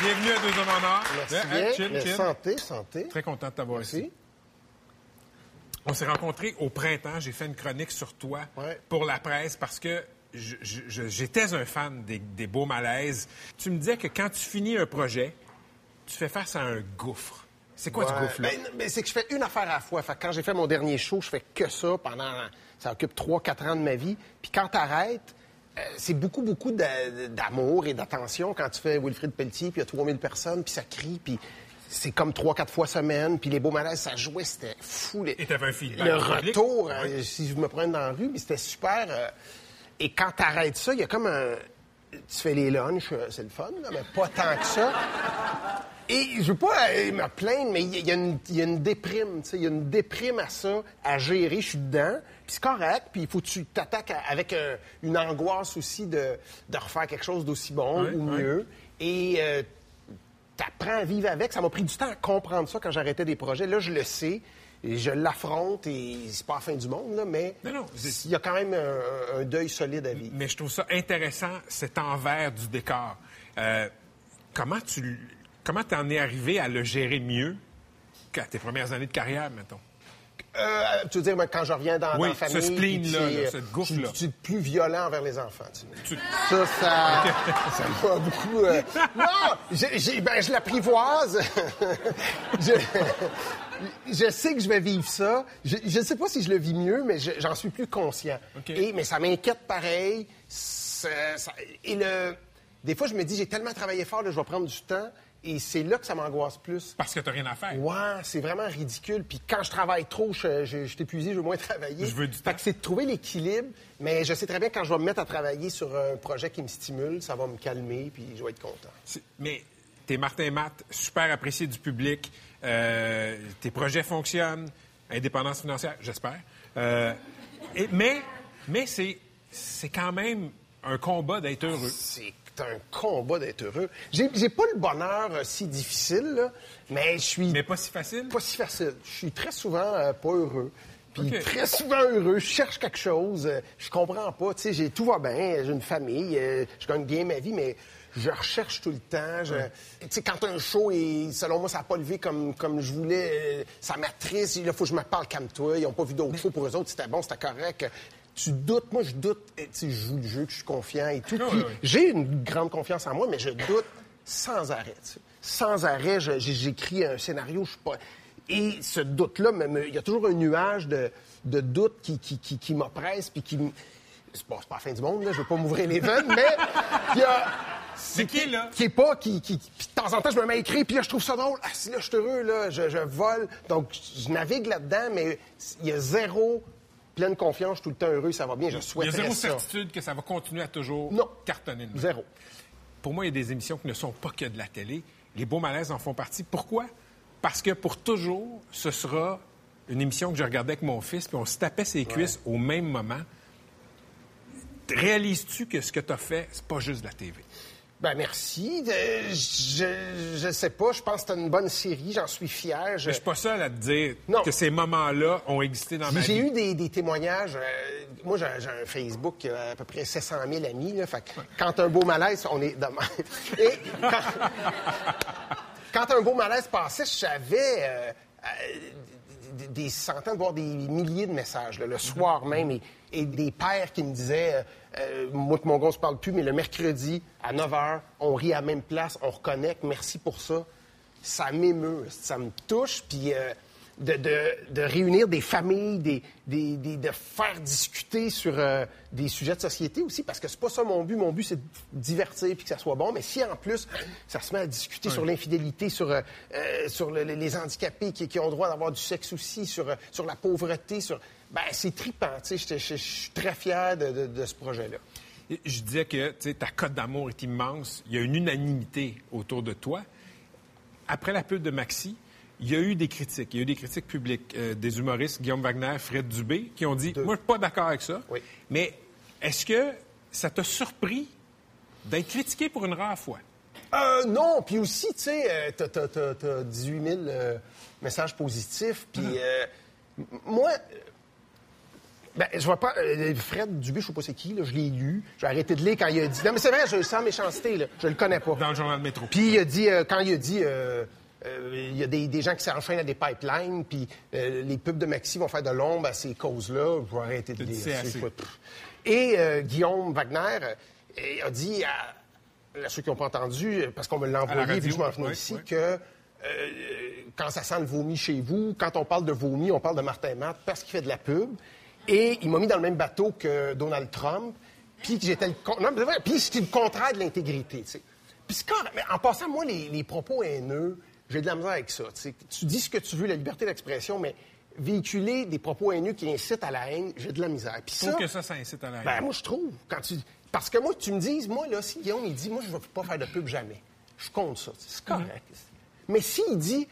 Speaker 12: Bienvenue à Deux Hommes en Or.
Speaker 1: Merci
Speaker 12: Hein,
Speaker 1: bien.
Speaker 12: chill.
Speaker 1: santé, santé.
Speaker 12: Très content de t'avoir ici. On s'est rencontrés au printemps. J'ai fait une chronique sur toi
Speaker 1: Ouais.
Speaker 12: pour la presse parce que j'étais un fan des, des beaux malaises. Tu me disais que quand tu finis un projet, tu fais face à un gouffre. C'est quoi
Speaker 1: Ouais.
Speaker 12: ce gouffre-là?
Speaker 1: Ben, ben, c'est que je fais une affaire à la fois. Fait que quand j'ai fait mon dernier show, je fais que ça pendant. Ça occupe 3-4 ans de ma vie. Puis quand t'arrêtes, c'est beaucoup, beaucoup d'a- d'amour et d'attention quand tu fais Wilfrid Pelletier, puis il y a 3000 personnes, puis ça crie, puis c'est comme 3-4 fois semaine, puis les beaux malaises, ça jouait, c'était fou. Les-
Speaker 12: Et t'avais un feedback
Speaker 1: Le retour,
Speaker 12: Ouais.
Speaker 1: euh, si je me promène dans la rue, mais c'était super. euh, et quand t'arrêtes ça, il y a comme un. Tu fais les lunchs, euh, c'est le fun, mais pas tant que ça. Et je veux pas euh, me plaindre, mais il y, a- il y a une- il y a une déprime, tu sais, il y a une déprime à ça, à gérer. Je suis dedans, puis c'est correct, puis il faut que tu t'attaques avec euh, une angoisse aussi de, de refaire quelque chose d'aussi bon ou mieux. Et euh, t'apprends à vivre avec. Ça m'a pris du temps à comprendre ça quand j'arrêtais des projets. Là, je le sais. Et je l'affronte et c'est pas la fin du monde, là, mais
Speaker 12: non,
Speaker 1: il y a quand même un, un deuil solide à vivre.
Speaker 12: Mais je trouve ça intéressant, cet envers du décor. Euh, comment tu comment t'en es arrivé à le gérer mieux qu'à tes premières années de carrière, mettons?
Speaker 1: Euh, tu veux dire, quand je reviens dans,
Speaker 12: Oui,
Speaker 1: dans la famille...
Speaker 12: ce spleen-là, cette gouffre-là.
Speaker 1: Je suis plus violent envers les enfants. tu.
Speaker 12: Tu-
Speaker 1: Ça, ça, ça m'a beaucoup... euh, Non! j'ai- j'ai- ben, je l'apprivoise. je, je sais que je vais vivre ça. Je ne sais pas si je le vis mieux, mais je- j'en suis plus conscient. Et, mais ça m'inquiète pareil. Ça- ça- et le... Des fois, je me dis, j'ai tellement travaillé fort, là, je vais prendre du temps. Et c'est là que ça m'angoisse plus.
Speaker 12: Parce que t'as rien à faire.
Speaker 1: Ouais, c'est vraiment ridicule. Puis quand je travaille trop, je, je, je suis épuisé, je veux moins travailler.
Speaker 12: Je veux du
Speaker 1: Fait
Speaker 12: temps.
Speaker 1: que c'est de trouver l'équilibre, mais je sais très bien que quand je vais me mettre à travailler sur un projet qui me stimule, ça va me calmer, puis je vais être content.
Speaker 12: C'est- Mais t'es Martin Matt, super apprécié du public. Euh, tes projets fonctionnent. Indépendance financière, j'espère. Euh, et- mais mais c'est, c'est quand même un combat d'être heureux.
Speaker 1: C'est un combat d'être heureux. J'ai j'ai pas le bonheur euh, si difficile, là, mais je suis
Speaker 12: Mais pas si facile?
Speaker 1: pas si facile. Je suis très souvent euh, pas heureux. Puis très souvent heureux, je cherche quelque chose, euh, je comprends pas, tu sais, j'ai tout va bien, j'ai une famille, je gagne bien ma vie, mais je recherche tout le temps. je- Tu sais, quand un show et selon moi ça n'a pas levé comme comme je voulais, euh, ça m'attriste. Il faut que je me parle calme-toi. Ils n'ont pas vu d'autres shows pour eux autres, c'était bon, c'était correct. Tu doutes, moi je doute. Tu sais, je joue le jeu, que je suis confiant et tout.
Speaker 12: Ah,
Speaker 1: Puis j'ai une grande confiance en moi, mais je doute sans arrêt. Sans arrêt, j'écris un scénario, je suis pas. Et ce doute-là, il y a toujours un nuage de, de doute qui, qui, qui, qui m'oppresse, puis qui C'est pas, c'est pas la fin du monde, là, je veux pas m'ouvrir les veines, mais il y a-
Speaker 12: Mais qui là?
Speaker 1: Qui est pas, qui, qui, puis de temps en temps, je me mets à écrire, puis là, je trouve ça drôle. Ah, si là, je suis heureux, là, je, je vole. Donc, je navigue là-dedans, mais il y a zéro pleine confiance, tout le temps heureux, ça va bien, je
Speaker 12: Il y a zéro
Speaker 1: ça.
Speaker 12: certitude que ça va continuer à toujours
Speaker 1: Non.
Speaker 12: cartonner. de.
Speaker 1: Zéro.
Speaker 12: Pour moi, il y a des émissions qui ne sont pas que de la télé. Les beaux malaises en font partie. Pourquoi? Parce que pour toujours, ce sera une émission que je regardais avec mon fils, puis on se tapait ses cuisses au même moment. Réalises-tu que ce que tu as fait, c'est pas juste de la TV?
Speaker 1: Ben merci. Euh, je, je sais pas, je pense que c'est une bonne série, j'en suis fier. Je-
Speaker 12: Je suis pas seul à te dire
Speaker 1: Non.
Speaker 12: que ces moments-là ont existé dans ma
Speaker 1: J'ai
Speaker 12: vie.
Speaker 1: eu des, des témoignages. euh, moi, j'ai j'ai un Facebook qui a à peu près 700 000 amis. Là, fait que quand un beau malaise, on est demain. Et quand, quand un beau malaise passait, je savais euh, euh, des- centaines, voire des milliers de messages là, le soir même. Et, et des pères qui me disaient euh, euh, Moi, que mon gars, on se parle plus, mais le mercredi, à 9 h, on rit à la même place, on reconnecte. Merci pour ça. Ça m'émeut, ça me touche. Puis. euh, de, de- de réunir des familles, des, des- des- de faire discuter sur euh, des sujets de société aussi, parce que c'est pas ça mon but. Mon but, c'est de divertir puis que ça soit bon. Mais si en plus, ça se met à discuter sur l'infidélité, sur, euh, euh, sur le- les handicapés qui, qui ont le droit d'avoir du sexe aussi, sur, sur la pauvreté, sur... Ben, c'est sais. Je- suis très fier de, de- de ce projet-là.
Speaker 12: Et Je disais que ta cote d'amour est immense. Il y a une unanimité autour de toi. Après la pub de Maxi, il y a eu des critiques. Il y a eu des critiques publiques euh, des humoristes, Guillaume Wagner, Fred Dubé, qui ont dit Moi, je suis pas d'accord avec ça.
Speaker 1: Oui.
Speaker 12: Mais est-ce que ça t'a surpris d'être critiqué pour une rare fois?
Speaker 1: Euh, non, puis aussi, tu sais, euh, t'as, t'as- t'as- t'as 18 000 euh, messages positifs, puis euh, m- moi, ben, je vois pas, Fred Dubé, je sais pas c'est qui, là, je l'ai lu, j'ai arrêté de lire quand il a dit, non mais c'est vrai, je sens méchanceté, là, je le connais pas.
Speaker 12: Dans le journal Métro.
Speaker 1: Puis il a dit, euh, quand il a dit, euh, euh, il y a des, des gens qui s'enchaînent à des pipelines, puis euh, les pubs de Maxi vont faire de l'ombre à ces causes-là. Je vais arrêter de lire. Et euh, Guillaume Wagner a dit à, à ceux qui n'ont pas entendu, parce qu'on me l'a envoyé, puis je m'en venais
Speaker 12: ouais,
Speaker 1: ici, que quand ça sent le vomi chez vous, quand on parle de vomi, on parle de Martin Matt parce qu'il fait de la pub. Et il m'a mis dans le même bateau que Donald Trump, puis j'étais le... Non, vrai, puis le contraire de l'intégrité. Puis en passant, moi, les, les propos haineux, j'ai de la misère avec ça, tu dis ce que tu veux, la liberté d'expression, mais véhiculer des propos haineux qui incitent à la haine, j'ai de la misère. Puis ça,
Speaker 12: que ça, ça incite à la haine.
Speaker 1: ben, moi, je trouve. Quand tu... Parce que moi, tu me dises, moi, là, si Guillaume, il dit, moi, je ne vais pas faire de pub jamais. Je compte ça. C'est correct. Mais s'il dit,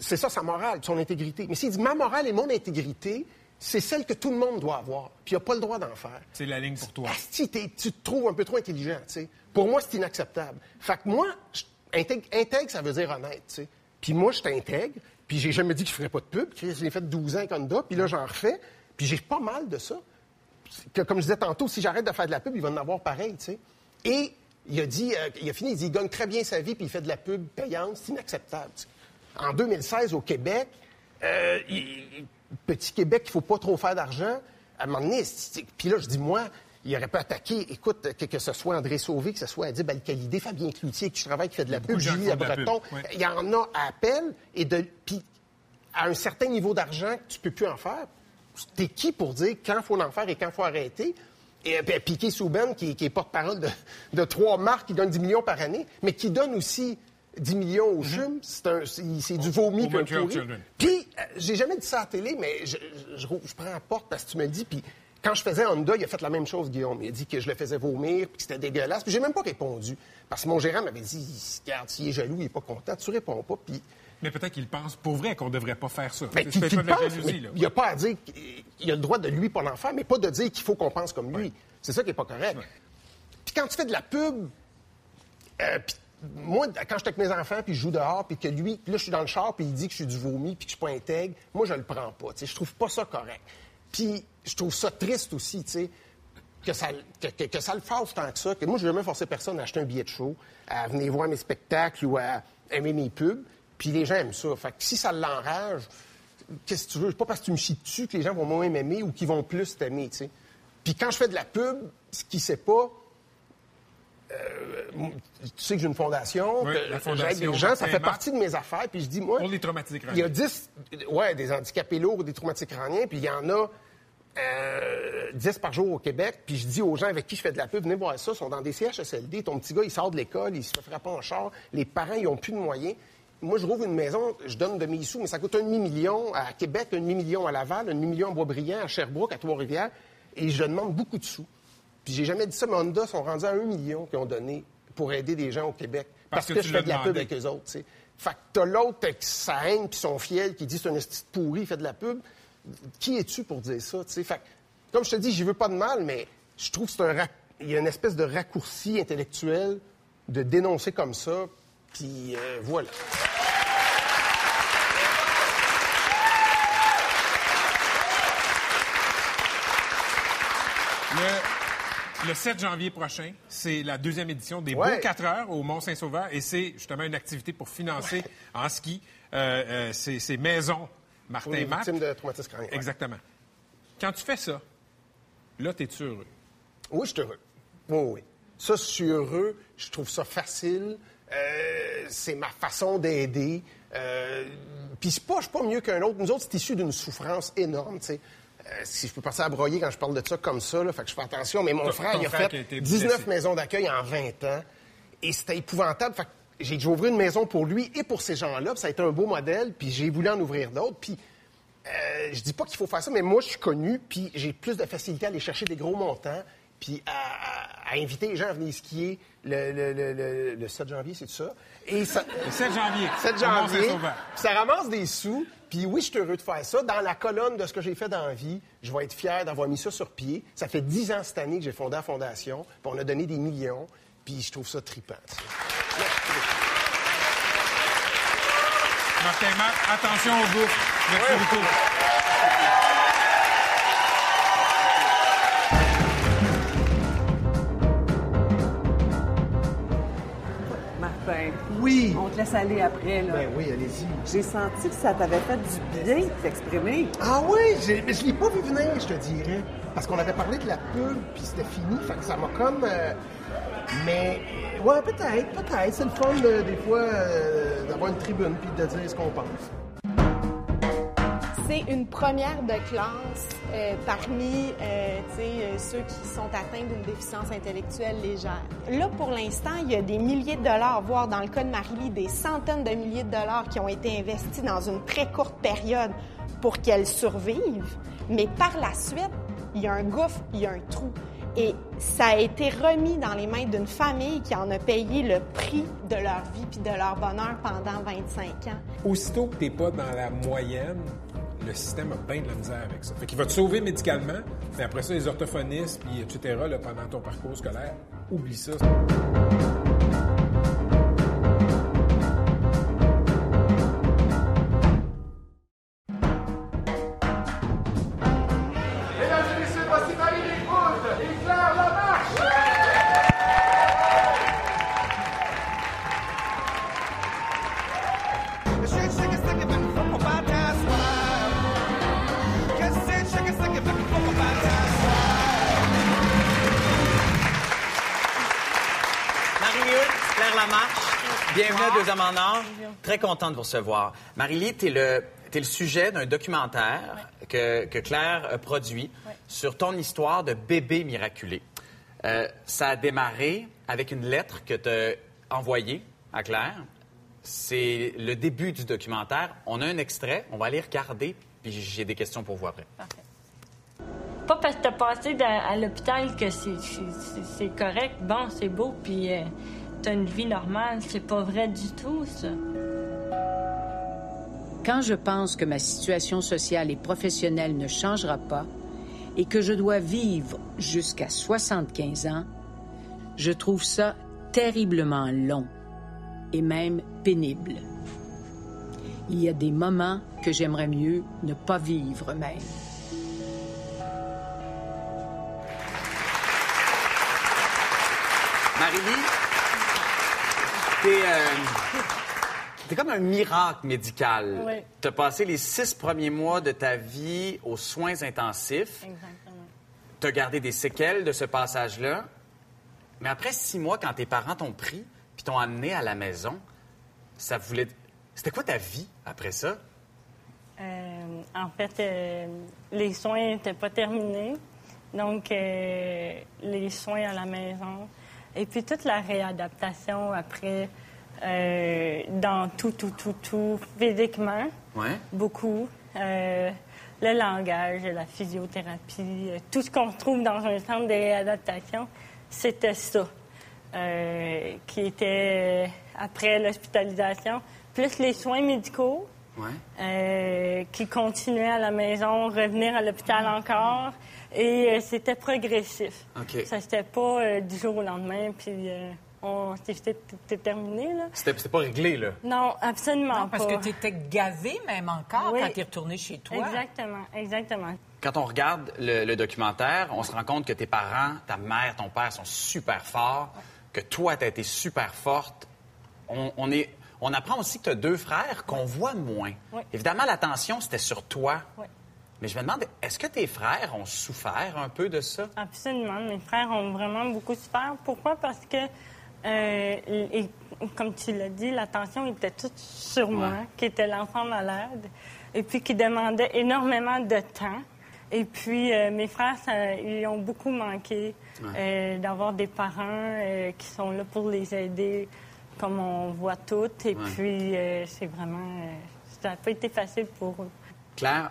Speaker 1: c'est ça sa morale, son intégrité. Mais s'il dit, ma morale et mon intégrité, c'est celle que tout le monde doit avoir. Puis il n'a pas le droit d'en faire.
Speaker 12: C'est la ligne pour toi.
Speaker 1: T'es- tu te trouves un peu trop intelligent, tu sais. Pour moi, c'est inacceptable. Fait que moi, je- intègre, ça veut dire honnête, tu sais. Puis moi, je t'intègre, puis j'ai jamais dit que je ferais pas de pub. L'ai fait 12 ans avec Honda, puis là, j'en refais. Puis j'ai pas mal de ça. Comme je disais tantôt, si j'arrête de faire de la pub, il va en avoir pareil, tu sais. Et il a dit, euh, il a fini, il dit, il gagne très bien sa vie, puis il fait de la pub payante. C'est inacceptable. En 2016, au Québec, euh, petit Québec, il faut pas trop faire d'argent. À un moment donné, puis là, je dis, moi, il aurait pu attaquer, écoute, que, que ce soit André Sauvé, que ce soit Adib Al-Khalidé, Fabien Cloutier, qui travaille, qui fait de la pub, Julie Breton. Il y en a à appel, et de, puis à un certain niveau d'argent que tu peux plus en faire, t'es qui pour dire quand il faut en faire et quand il faut arrêter? Et euh, puis, Piquet Souben, qui, qui est porte-parole de, de trois marques, qui donne 10 millions par année, mais qui donne aussi 10 millions au CHUM, c'est du vomi
Speaker 12: Mm-hmm.
Speaker 1: puis euh, j'ai jamais dit ça à la télé, mais je, je- je- je prends la porte parce que tu me le dis. Puis, quand je faisais Honda, il a fait la même chose, Guillaume. Il a dit que je le faisais vomir, puis que c'était dégueulasse. Puis, j'ai même pas répondu. Parce que mon gérant m'avait dit, regarde, s'il est jaloux, il est pas content, tu réponds pas. Puis,
Speaker 12: Mais peut-être qu'il pense pour vrai qu'on devrait pas faire ça.
Speaker 1: ben. Il n'y a pas à dire qu'il a le droit de lui pas l'en faire, mais pas de dire qu'il faut qu'on pense comme lui. C'est ça qui n'est pas correct. Puis quand tu fais de la pub, euh, moi, quand j'étais avec mes enfants, puis je joue dehors, puis que lui, là, je suis dans le char, puis il dit que je suis du vomi, puis que je suis pas intègre, moi, je le prends pas. Je trouve pas ça correct. Puis je trouve ça triste aussi, tu sais, que ça, que, ça le fasse tant que ça. Que moi, je n'ai jamais forcé personne à acheter un billet de show, à venir voir mes spectacles ou à aimer mes pubs. Puis les gens aiment ça. Fait que si ça l'enrage, qu'est-ce que tu veux? Pas parce que tu me chies dessus que les gens vont moins m'aimer ou qu'ils vont plus t'aimer, tu sais. Puis quand je fais de la pub, ce qui sait pas, euh, tu sais que j'ai une fondation,
Speaker 12: Oui,
Speaker 1: que j'aide des gens, ça fait partie de mes affaires. Puis je dis, moi,
Speaker 12: Pour les traumatisés
Speaker 1: il y a
Speaker 12: crâniens.
Speaker 1: 10, ouais, des handicapés lourds ou des traumatiques crâniens, puis il y en a euh, 10 par jour au Québec, puis je dis aux gens avec qui je fais de la pub, venez voir ça, ils sont dans des CHSLD, ton petit gars, il sort de l'école, il se fait frapper en char, les parents, ils ont plus de moyens. Moi, je rouvre une maison, je donne de mes sous, mais ça coûte un demi-million à Québec, un demi-million à Laval, un demi-million à Boisbriand, à Sherbrooke, à Trois-Rivières, et je demande beaucoup de sous. Puis j'ai jamais dit ça, mais Honda sont rendus à un million qu'ils ont donné pour aider des gens au Québec. Parce,
Speaker 12: Parce que
Speaker 1: je fais de la pub avec eux autres, tu sais. Fait que t'as l'autre avec sa haine puis son fiel qui dit c'est un esti pourri, il fait de la pub. Qui es-tu pour dire ça, tu sais? Fait que, comme je te dis, j'y veux pas de mal, mais je trouve que c'est un il y a une espèce de raccourci intellectuel de dénoncer comme ça, puis euh, voilà.
Speaker 12: Le, le 7 janvier prochain, c'est la deuxième édition des
Speaker 1: Ouais.
Speaker 12: Beaux 4 heures au Mont-Saint-Sauveur et c'est justement une activité pour financer en ski euh, euh, ces, ces maisons Martin
Speaker 1: les
Speaker 12: Matt.
Speaker 1: victimes de traumatisme crânien. ouais.
Speaker 12: Exactement. Quand tu fais ça, là, t'es-tu heureux?
Speaker 1: Oui, je suis heureux. Oui, oui. Ça, je suis heureux. Je trouve ça facile. Euh, c'est ma façon d'aider. Euh, Puis c'est pas, je suis pas mieux qu'un autre. Nous autres, c'est issu d'une souffrance énorme, tu sais. Si je peux passer à broyer quand je parle de ça comme ça, là, fait que je fais attention. Mais mon
Speaker 12: Ton-
Speaker 1: frère,
Speaker 12: ton
Speaker 1: il a fait
Speaker 12: été
Speaker 1: 19
Speaker 12: blessé.
Speaker 1: maisons d'accueil en 20 ans. Et c'était épouvantable. Fait que j'ai dû ouvrir une maison pour lui et pour ces gens-là. Ça a été un beau modèle. Puis j'ai voulu en ouvrir d'autres. Puis euh, je dis pas qu'il faut faire ça, mais moi, je suis connu, puis j'ai plus de facilité à aller chercher des gros montants, puis à, à- à inviter les gens à venir skier le, le- le- le- le 7 janvier, c'est ça? Et ça...
Speaker 12: Le 7 janvier.
Speaker 1: 7
Speaker 12: au
Speaker 1: janvier, ça ramasse des sous, puis oui, je suis heureux de faire ça. Dans la colonne de ce que j'ai fait dans la vie, je vais être fier d'avoir mis ça sur pied. Ça fait 10 ans cette année que j'ai fondé la fondation, puis on a donné des millions, puis je trouve ça trippant.
Speaker 12: Martin Matt, attention au bouffe. Merci beaucoup.
Speaker 1: Oui!
Speaker 3: on te laisse aller après. Là.
Speaker 1: Ben oui, allez-y.
Speaker 3: J'ai senti que ça t'avait fait du bien de t'exprimer.
Speaker 1: Ah oui, mais je l'ai pas vu venir, je te dirais. Parce qu'on avait parlé de la pub, puis c'était fini, fait que ça m'a comme... euh, Mais, ouais, peut-être, peut-être. C'est le fun, euh, des fois, euh, d'avoir une tribune, puis de dire ce qu'on pense.
Speaker 11: C'est une première de classe euh, parmi euh, tu euh, ceux qui sont atteints d'une déficience intellectuelle légère. Là, pour l'instant, il y a des milliers de dollars, voire dans le cas de Marie-Lie, des centaines de milliers de dollars qui ont été investis dans une très courte période pour qu'elle survive. Mais par la suite, il y a un gouffre, il y a un trou. Et ça a été remis dans les mains d'une famille qui en a payé le prix de leur vie puis de leur bonheur pendant 25 ans.
Speaker 12: Aussitôt que t'es pas dans la moyenne, le système a bien de la misère avec ça. Fait qu'il va te sauver médicalement, mais après ça, les orthophonistes, puis etc., là, pendant ton parcours scolaire, oublie ça.
Speaker 4: Lamarche,
Speaker 6: bienvenue à Deux Hommes en Or. Très content de vous recevoir. Marie-Lie, tu es le, t'es le sujet d'un documentaire que, que Claire a produit sur ton histoire de bébé miraculé. Euh, ça a démarré avec une lettre que tu as envoyée à Claire. C'est le début du documentaire. On a un extrait, on va aller regarder, puis j'ai des questions pour vous après.
Speaker 13: Pas parce que t'as passé dans- à l'hôpital que c'est correct, bon, c'est beau, puis euh, t'as une vie normale. C'est pas vrai du tout, ça.
Speaker 14: Quand je pense que ma situation sociale et professionnelle ne changera pas et que je dois vivre jusqu'à 75 ans, je trouve ça terriblement long et même pénible. Il y a des moments que j'aimerais mieux ne pas vivre même.
Speaker 6: Marie-Lie, t'es, euh, comme un miracle médical.
Speaker 13: Oui.
Speaker 6: T'as passé les six premiers mois de ta vie aux soins intensifs.
Speaker 13: Exactement.
Speaker 6: T'as gardé des séquelles de ce passage-là. Mais après six mois, quand tes parents t'ont pris puis t'ont amené à la maison, ça voulait... C'était quoi ta vie après ça?
Speaker 13: Euh, en fait, euh, les soins n'étaient pas terminés. Donc, euh, les soins à la maison. Et puis, toute la réadaptation après, euh, dans tout, tout, tout, tout, physiquement,
Speaker 6: Ouais.
Speaker 13: beaucoup. Euh, le langage, la physiothérapie, euh, tout ce qu'on retrouve dans un centre de réadaptation, c'était ça. Euh, qui était après l'hospitalisation, plus les soins médicaux
Speaker 6: Ouais.
Speaker 13: qui continuaient à la maison, revenir à l'hôpital encore. Et euh, c'était progressif.
Speaker 6: OK.
Speaker 13: Ça, c'était pas euh, du jour au lendemain, puis euh, on c'était terminé, là.
Speaker 6: C'était c'était pas réglé, là.
Speaker 13: Non, absolument
Speaker 14: Non, parce
Speaker 13: pas.
Speaker 14: que tu étais gavé même encore
Speaker 13: Oui.
Speaker 14: quand tu es retourné chez toi.
Speaker 13: Exactement, exactement.
Speaker 6: Quand on regarde le, le documentaire, on se rend compte que tes parents, ta mère, ton père sont super forts, que toi, tu as été super forte. On, on est, on apprend aussi que tu as deux frères qu'on voit moins.
Speaker 13: Oui.
Speaker 6: Évidemment, l'attention, c'était sur toi.
Speaker 13: Oui.
Speaker 6: Mais je me demande, est-ce que tes frères ont souffert un peu de ça?
Speaker 13: Absolument. Mes frères ont vraiment beaucoup souffert. Pourquoi? Parce que, euh, et- comme tu l'as dit, l'attention était toute sur moi, qui était l'enfant malade, et puis qui demandait énormément de temps. Et puis, euh, mes frères, ça- ils ont beaucoup manqué euh, d'avoir des parents qui sont là pour les aider, comme on voit toutes. Et
Speaker 6: Ouais.
Speaker 13: puis, c'est vraiment... ça n'a pas été facile pour eux.
Speaker 6: Claire,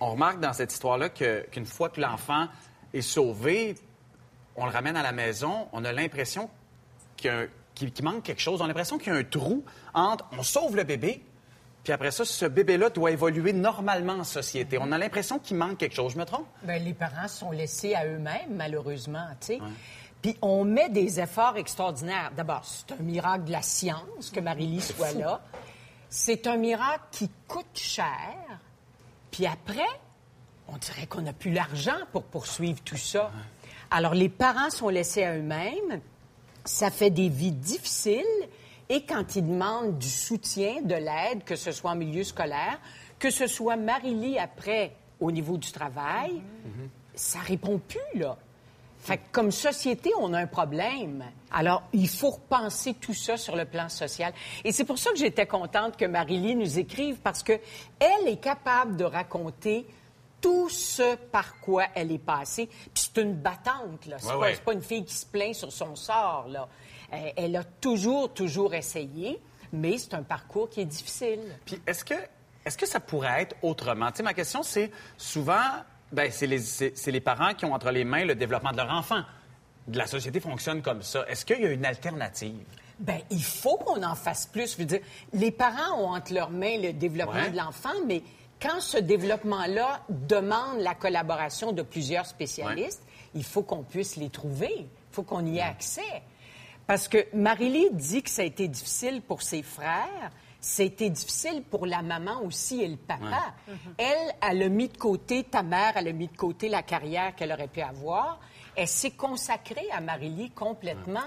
Speaker 6: on remarque dans cette histoire-là qu'une fois que l'enfant est sauvé, on le ramène à la maison, on a l'impression qu'il manque quelque chose. On a l'impression qu'il y a un trou entre on sauve le bébé, puis après ça, ce bébé-là doit évoluer normalement en société. On a l'impression qu'il manque quelque chose. Je me trompe?
Speaker 14: Ben, les parents sont laissés à eux-mêmes, malheureusement, tu sais. Puis on met des efforts extraordinaires. D'abord, c'est un miracle de la science que Marie-Lie soit
Speaker 6: fou.
Speaker 14: là. C'est un miracle qui coûte cher. Puis après, on dirait qu'on n'a plus l'argent pour poursuivre tout ça. Alors, les parents sont laissés à eux-mêmes. Ça fait des vies difficiles. Et quand ils demandent du soutien, de l'aide, que ce soit en milieu scolaire, que ce soit Marie-Lie après au niveau du travail, ça répond plus, là. Fait que comme société, on a un problème. Alors, il faut repenser tout ça sur le plan social. Et c'est pour ça que j'étais contente que Marie-Lie nous écrive, parce que elle est capable de raconter tout ce par quoi elle est passée. Puis c'est une battante, là. C'est
Speaker 6: Ouais,
Speaker 14: pas,
Speaker 6: ouais.
Speaker 14: c'est pas une fille qui se plaint sur son sort, là. Euh, elle a toujours, toujours essayé, mais c'est un parcours qui est difficile.
Speaker 6: Puis est-ce que, est-ce que ça pourrait être autrement? Tu sais, ma question, c'est souvent, ben, c'est les, parents qui ont entre les mains le développement de leur enfant. La société fonctionne comme ça. Est-ce qu'il y a une alternative?
Speaker 14: Ben, il faut qu'on en fasse plus. Je veux dire, les parents ont entre leurs mains le développement
Speaker 6: Ouais.
Speaker 14: de l'enfant, mais quand ce développement-là demande la collaboration de plusieurs spécialistes, il faut qu'on puisse les trouver. Il faut qu'on y ait accès. Parce que Marie-Lie dit que ça a été difficile pour ses frères. Été difficile pour la maman aussi et le papa. Elle, elle a mis de côté, ta mère, elle a mis de côté la carrière qu'elle aurait pu avoir. Elle s'est consacrée à Marie-Lie complètement.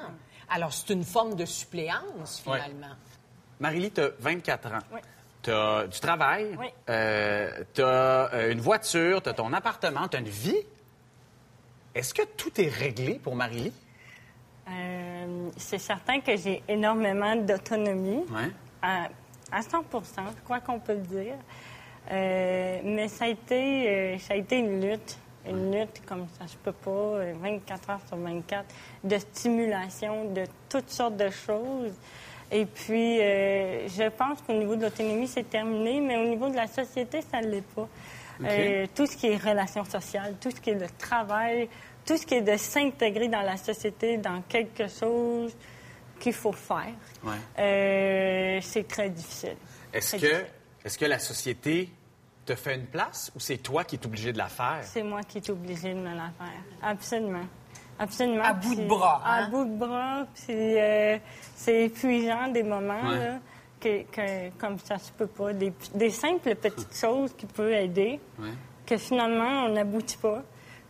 Speaker 14: Alors, c'est une forme de suppléance,
Speaker 6: Ouais.
Speaker 14: finalement.
Speaker 6: Marie-Lie, tu as 24 ans.
Speaker 13: Oui.
Speaker 6: Tu as du travail,
Speaker 13: Oui.
Speaker 6: tu as une voiture, tu as ton appartement, tu as une vie. Est-ce que tout est réglé pour Marie-Lie?
Speaker 13: Euh, c'est certain que j'ai énormément d'autonomie.
Speaker 6: Ouais.
Speaker 13: À, à 100 je crois qu'on peut le dire. Euh, mais ça a, été, euh, ça a été une lutte. Une lutte comme ça, je peux pas, euh, 24 heures sur 24, de stimulation, de toutes sortes de choses. Et puis, euh, je pense qu'au niveau de l'autonomie, c'est terminé, mais au niveau de la société, ça ne l'est pas. Euh, tout ce qui est relations sociales, tout ce qui est le travail, tout ce qui est de s'intégrer dans la société, dans quelque chose qu'il faut faire,
Speaker 6: Ouais.
Speaker 13: euh, c'est très difficile.
Speaker 6: Est-ce que,
Speaker 13: difficile.
Speaker 6: que la société te fait une place ou c'est toi qui es obligé de la faire?
Speaker 13: C'est moi qui est obligée de me la faire. Absolument. Absolument.
Speaker 14: À bout de bras,
Speaker 13: À
Speaker 14: hein?
Speaker 13: bout de bras. Puis euh, c'est épuisant des moments,
Speaker 6: Ouais.
Speaker 13: là, que, que- comme ça se peut pas. Des, des simples petites choses qui peuvent aider,
Speaker 6: Ouais.
Speaker 13: que finalement, on n'aboutit pas.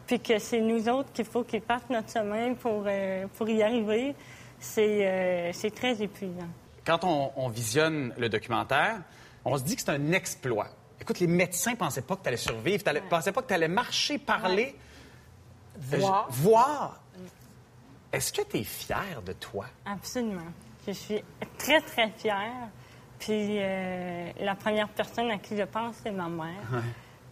Speaker 13: Puis que c'est nous autres qu'il faut qu'ils fassent notre chemin pour, euh, pour y arriver. C'est euh, c'est très épuisant.
Speaker 6: Quand on, on visionne le documentaire, on se dit que c'est un exploit. Écoute, les médecins pensaient pas que tu allais survivre, ne pensaient pas que tu allais marcher, parler,
Speaker 14: Voir.
Speaker 6: Euh, voir. Est-ce que tu es fier de toi?
Speaker 13: Absolument. Je suis très, très fière. Puis euh, la première personne à qui je pense, c'est ma mère.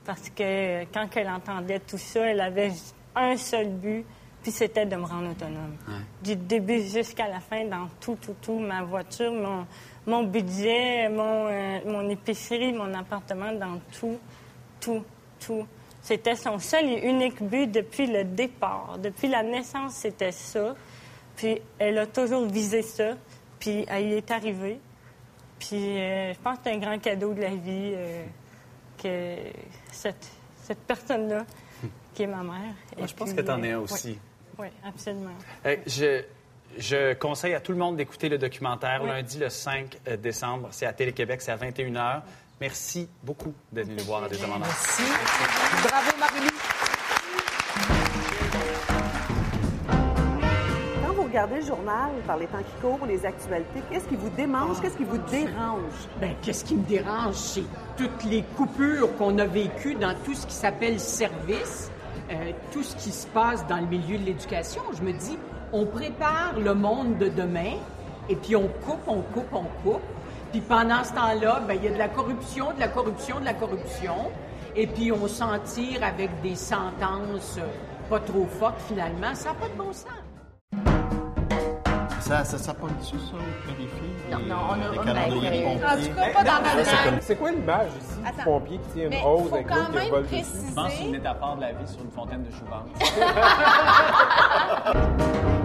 Speaker 13: Parce que quand elle entendait tout ça, elle avait un seul but, puis c'était de me rendre autonome. Du début jusqu'à la fin, dans tout, tout, tout, ma voiture, mon, mon budget, mon, euh, mon épicerie, mon appartement, dans tout, tout, tout. C'était son seul et unique but depuis le départ. Depuis la naissance, c'était ça. Puis elle a toujours visé ça. Puis elle y est arrivée. Puis euh, je pense que c'est un grand cadeau de la vie euh, que cette, cette personne-là, qui est ma mère.
Speaker 15: Moi, je pense que t'en es un aussi.
Speaker 13: Oui, absolument.
Speaker 15: Euh, je, je conseille à tout le monde d'écouter le documentaire
Speaker 13: Oui.
Speaker 15: lundi le 5 décembre. C'est à Télé-Québec, c'est à 21h. Merci beaucoup d'être venu le voir à des Merci.
Speaker 3: Merci. Bravo, Marie-Lou. Quand vous regardez le journal par les temps qui courent, les actualités, qu'est-ce qui vous démange, qu'est-ce qui vous dérange?
Speaker 14: Ben, qu'est-ce qui me dérange, c'est toutes les coupures qu'on a vécues dans tout ce qui s'appelle service, euh, tout ce qui se passe dans le milieu de l'éducation. Je me dis, on prépare le monde de demain, et puis on coupe, on coupe, on coupe. Puis pendant ce temps-là, ben, il y a de la corruption, de la corruption, de la corruption. Et puis on s'en tire avec des sentences pas trop fortes finalement. Ça n'a pas de bon sens.
Speaker 9: Ça, ça s'apporte-tu, ça, auprès des filles?
Speaker 7: Non,
Speaker 9: Les-
Speaker 7: non, on a-
Speaker 9: Les calendriers de
Speaker 7: en
Speaker 9: pompiers?
Speaker 7: tout cas, pas dans notre
Speaker 9: Ça, c'est
Speaker 12: quoi l'image ici du pompier qui tient une
Speaker 7: faut
Speaker 12: avec l'autre qui vole dessus?
Speaker 6: Je pense que c'est une métaphore de la vie sur une fontaine de jouvence.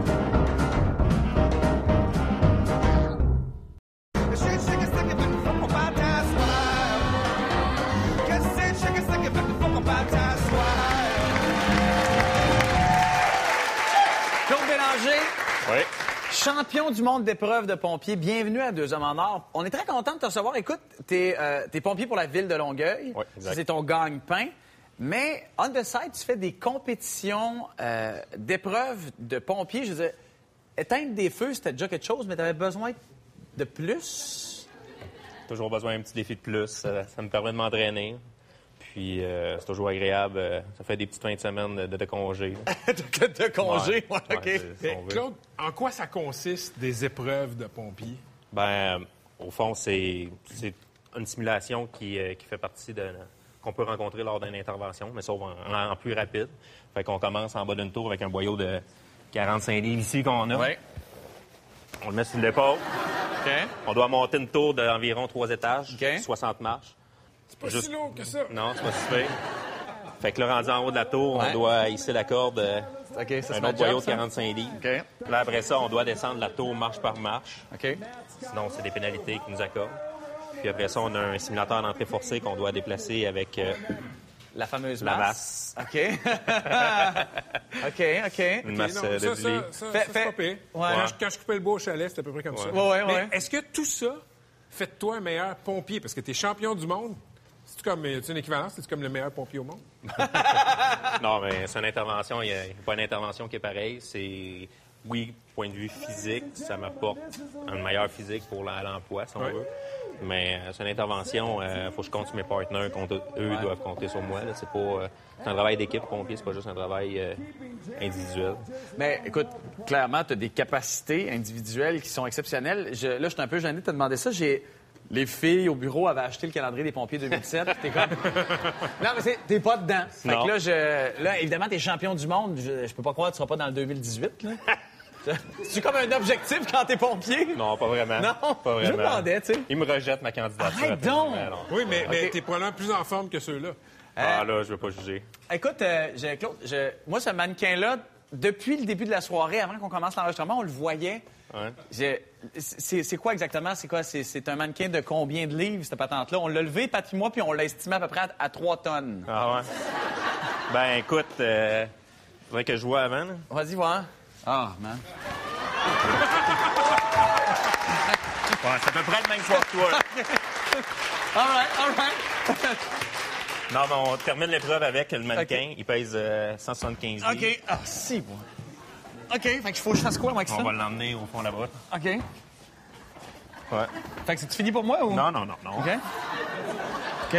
Speaker 6: Champion du monde d'épreuves de pompiers, bienvenue à Deux Hommes en Or. On est très content de te recevoir. Écoute, t'es euh, t'es pompier pour la ville de Longueuil.
Speaker 10: Oui,
Speaker 6: C'est ton gagne-pain. Mais on the side, tu fais des compétitions euh, d'épreuves de pompiers. Je veux dire, éteindre des feux, c'était déjà quelque chose, mais tu avais besoin de plus?
Speaker 10: Toujours besoin d'un petit défi de plus. Ça, ça me permet de m'entraîner. Puis euh, c'est toujours agréable. euh, Ça fait des petites fins de semaine de, de congé.
Speaker 6: de, de congé,
Speaker 10: Ouais,
Speaker 6: ouais, OK.
Speaker 12: Claude, en quoi ça consiste des épreuves de pompiers?
Speaker 10: Ben, euh, au fond, c'est c'est une simulation qui, euh, qui fait partie de qu'on peut rencontrer lors d'une intervention, mais sauf en, en- en plus rapide. Fait qu'on commence en bas d'une tour avec un boyau de 45 livres ici qu'on a.
Speaker 6: Ouais.
Speaker 10: On le met sur l'épaule.
Speaker 6: OK.
Speaker 10: On doit monter une tour d'environ trois étages,
Speaker 6: OK.
Speaker 10: 60 marches.
Speaker 12: C'est pas
Speaker 10: Juste-
Speaker 12: si lourd que ça.
Speaker 10: Non, c'est pas si pire. Fait que là, rendu en haut de la tour,
Speaker 6: Ouais.
Speaker 10: on doit hisser la corde. euh,
Speaker 6: OK, ça, c'est
Speaker 10: un autre boyau
Speaker 6: job,
Speaker 10: de
Speaker 6: ça?
Speaker 10: 45 livres.
Speaker 6: OK.
Speaker 10: Là, après ça, on doit descendre la tour marche par marche.
Speaker 6: OK.
Speaker 10: Sinon, c'est des pénalités qu'ils nous accordent. Puis après ça, on a un simulateur d'entrée forcée qu'on doit déplacer avec euh,
Speaker 6: La fameuse
Speaker 10: la
Speaker 6: masse.
Speaker 10: masse.
Speaker 6: OK. OK, OK.
Speaker 10: Une masse
Speaker 12: non,
Speaker 10: euh,
Speaker 12: ça,
Speaker 10: de
Speaker 12: ça,
Speaker 10: blé.
Speaker 12: ça,
Speaker 6: Fait-
Speaker 12: ça,
Speaker 6: fait-. Ouais.
Speaker 12: Quand, je, quand je coupais le bois au chalet, c'était à peu près comme ça.
Speaker 10: Ouais.
Speaker 6: Ouais.
Speaker 12: est-ce que tout ça fait de toi un meilleur pompier? Parce que tu es champion du monde. C'est comme as-tu une équivalence? C'est comme le meilleur pompier au monde?
Speaker 10: Non, mais c'est une intervention. Il n'y a, pas une intervention qui est pareille. C'est, oui, point de vue physique, ça m'apporte un meilleur physique pour l'emploi, si on
Speaker 12: Ouais.
Speaker 10: veut. Mais euh, c'est une intervention, il faut que je compte sur mes partenaires, compte- eux doivent compter sur moi. C'est pas, euh, c'est un travail d'équipe, pompier, c'est pas juste un travail euh, individuel.
Speaker 6: Mais écoute, clairement, tu as des capacités individuelles qui sont exceptionnelles. Je- là, je suis un peu gêné de te demander ça. J'ai... Les filles au bureau avaient acheté le calendrier des pompiers 2007. puis T'es comme... non, mais c'est- t'es pas dedans. Fait
Speaker 10: Non.
Speaker 6: que là, je... là, évidemment, t'es champion du monde. Je, je peux pas croire que tu seras pas dans le 2018. Là. C'est comme un objectif quand t'es pompier?
Speaker 10: Non, pas vraiment.
Speaker 6: Non,
Speaker 10: pas
Speaker 6: je
Speaker 10: vraiment.
Speaker 6: me demandais, tu sais.
Speaker 10: Ils me rejettent ma candidature.
Speaker 6: Arrête donc!
Speaker 10: Mais non.
Speaker 12: Oui, mais, mais
Speaker 6: OK.
Speaker 12: t'es probablement plus en forme que ceux-là.
Speaker 10: Ah là, je veux pas juger.
Speaker 6: Écoute, euh, je- Claude, je- moi, ce mannequin-là, depuis le début de la soirée, avant qu'on commence l'enregistrement, on le voyait.
Speaker 10: Ouais.
Speaker 6: C'est quoi exactement? C'est quoi? C'est- un mannequin de combien de livres, cette patente-là? On l'a levé, Pat et moi, puis on l'a estimé à peu près à, à 3 tonnes.
Speaker 10: Ah ouais? Ben écoute, euh, faudrait que je vois avant.
Speaker 6: Vas-y, voir. Ah, man.
Speaker 10: Ouais, c'est à peu près le même poids que toi.
Speaker 6: All right, all right.
Speaker 10: Non, mais on termine l'épreuve avec le mannequin. Il pèse euh, 175 livres.
Speaker 6: OK. Ah, si, moi. OK, fait qu'il faut que je fasse quoi, moi, avec
Speaker 10: On
Speaker 6: ça?
Speaker 10: va l'emmener au fond là-bas.
Speaker 6: OK.
Speaker 10: Ouais.
Speaker 6: Fait que c'est fini pour moi ou?
Speaker 10: Non, non, non, non.
Speaker 6: OK. OK.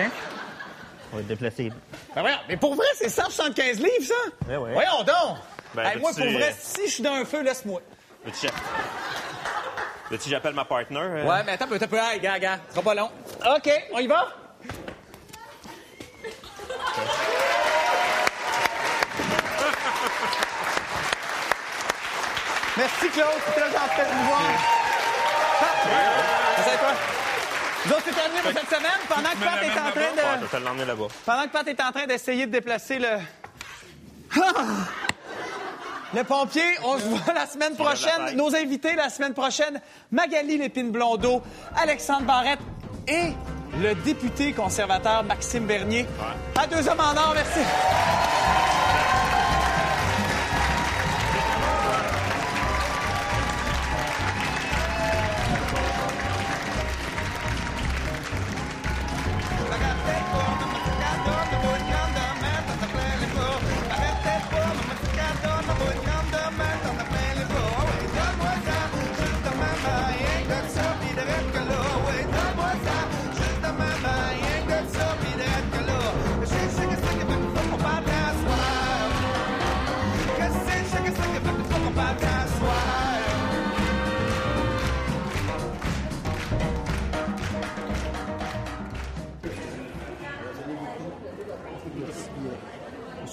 Speaker 10: On va le déplacer.
Speaker 6: Ben voyons, mais pour vrai, c'est 175 livres, ça?
Speaker 10: Eh ouais.
Speaker 6: Voyons donc!
Speaker 10: Ben,
Speaker 6: Hey, moi, pour vrai,
Speaker 10: euh,
Speaker 6: si je suis dans un feu, laisse-moi.
Speaker 10: Veux-tu j'appelle ma partner? euh?
Speaker 6: Ouais, mais attends, attends, un peu. Hey, gars, gars, ce sera pas long. OK, on y va?
Speaker 4: Merci, Claude. C'est très gentil de nous voir. Asseye-toi. Vous autres, c'est terminé pour cette semaine. Pendant que Pat est en train de...
Speaker 10: je vais te l'emmener là-bas.
Speaker 4: Pendant que Pat est en train d'essayer de déplacer le... Ah! Le pompier, on se voit la semaine prochaine. Nos invités la semaine prochaine, Magali Lépine-Blondeau, Alexandre Barrette et le député conservateur Maxime Bernier. À deux hommes en or, merci.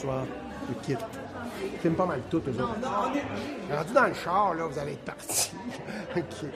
Speaker 1: Bonsoir, le kit. Filme pas mal tout, eux autres. Rendu dans le char, là, vous allez être parti. OK.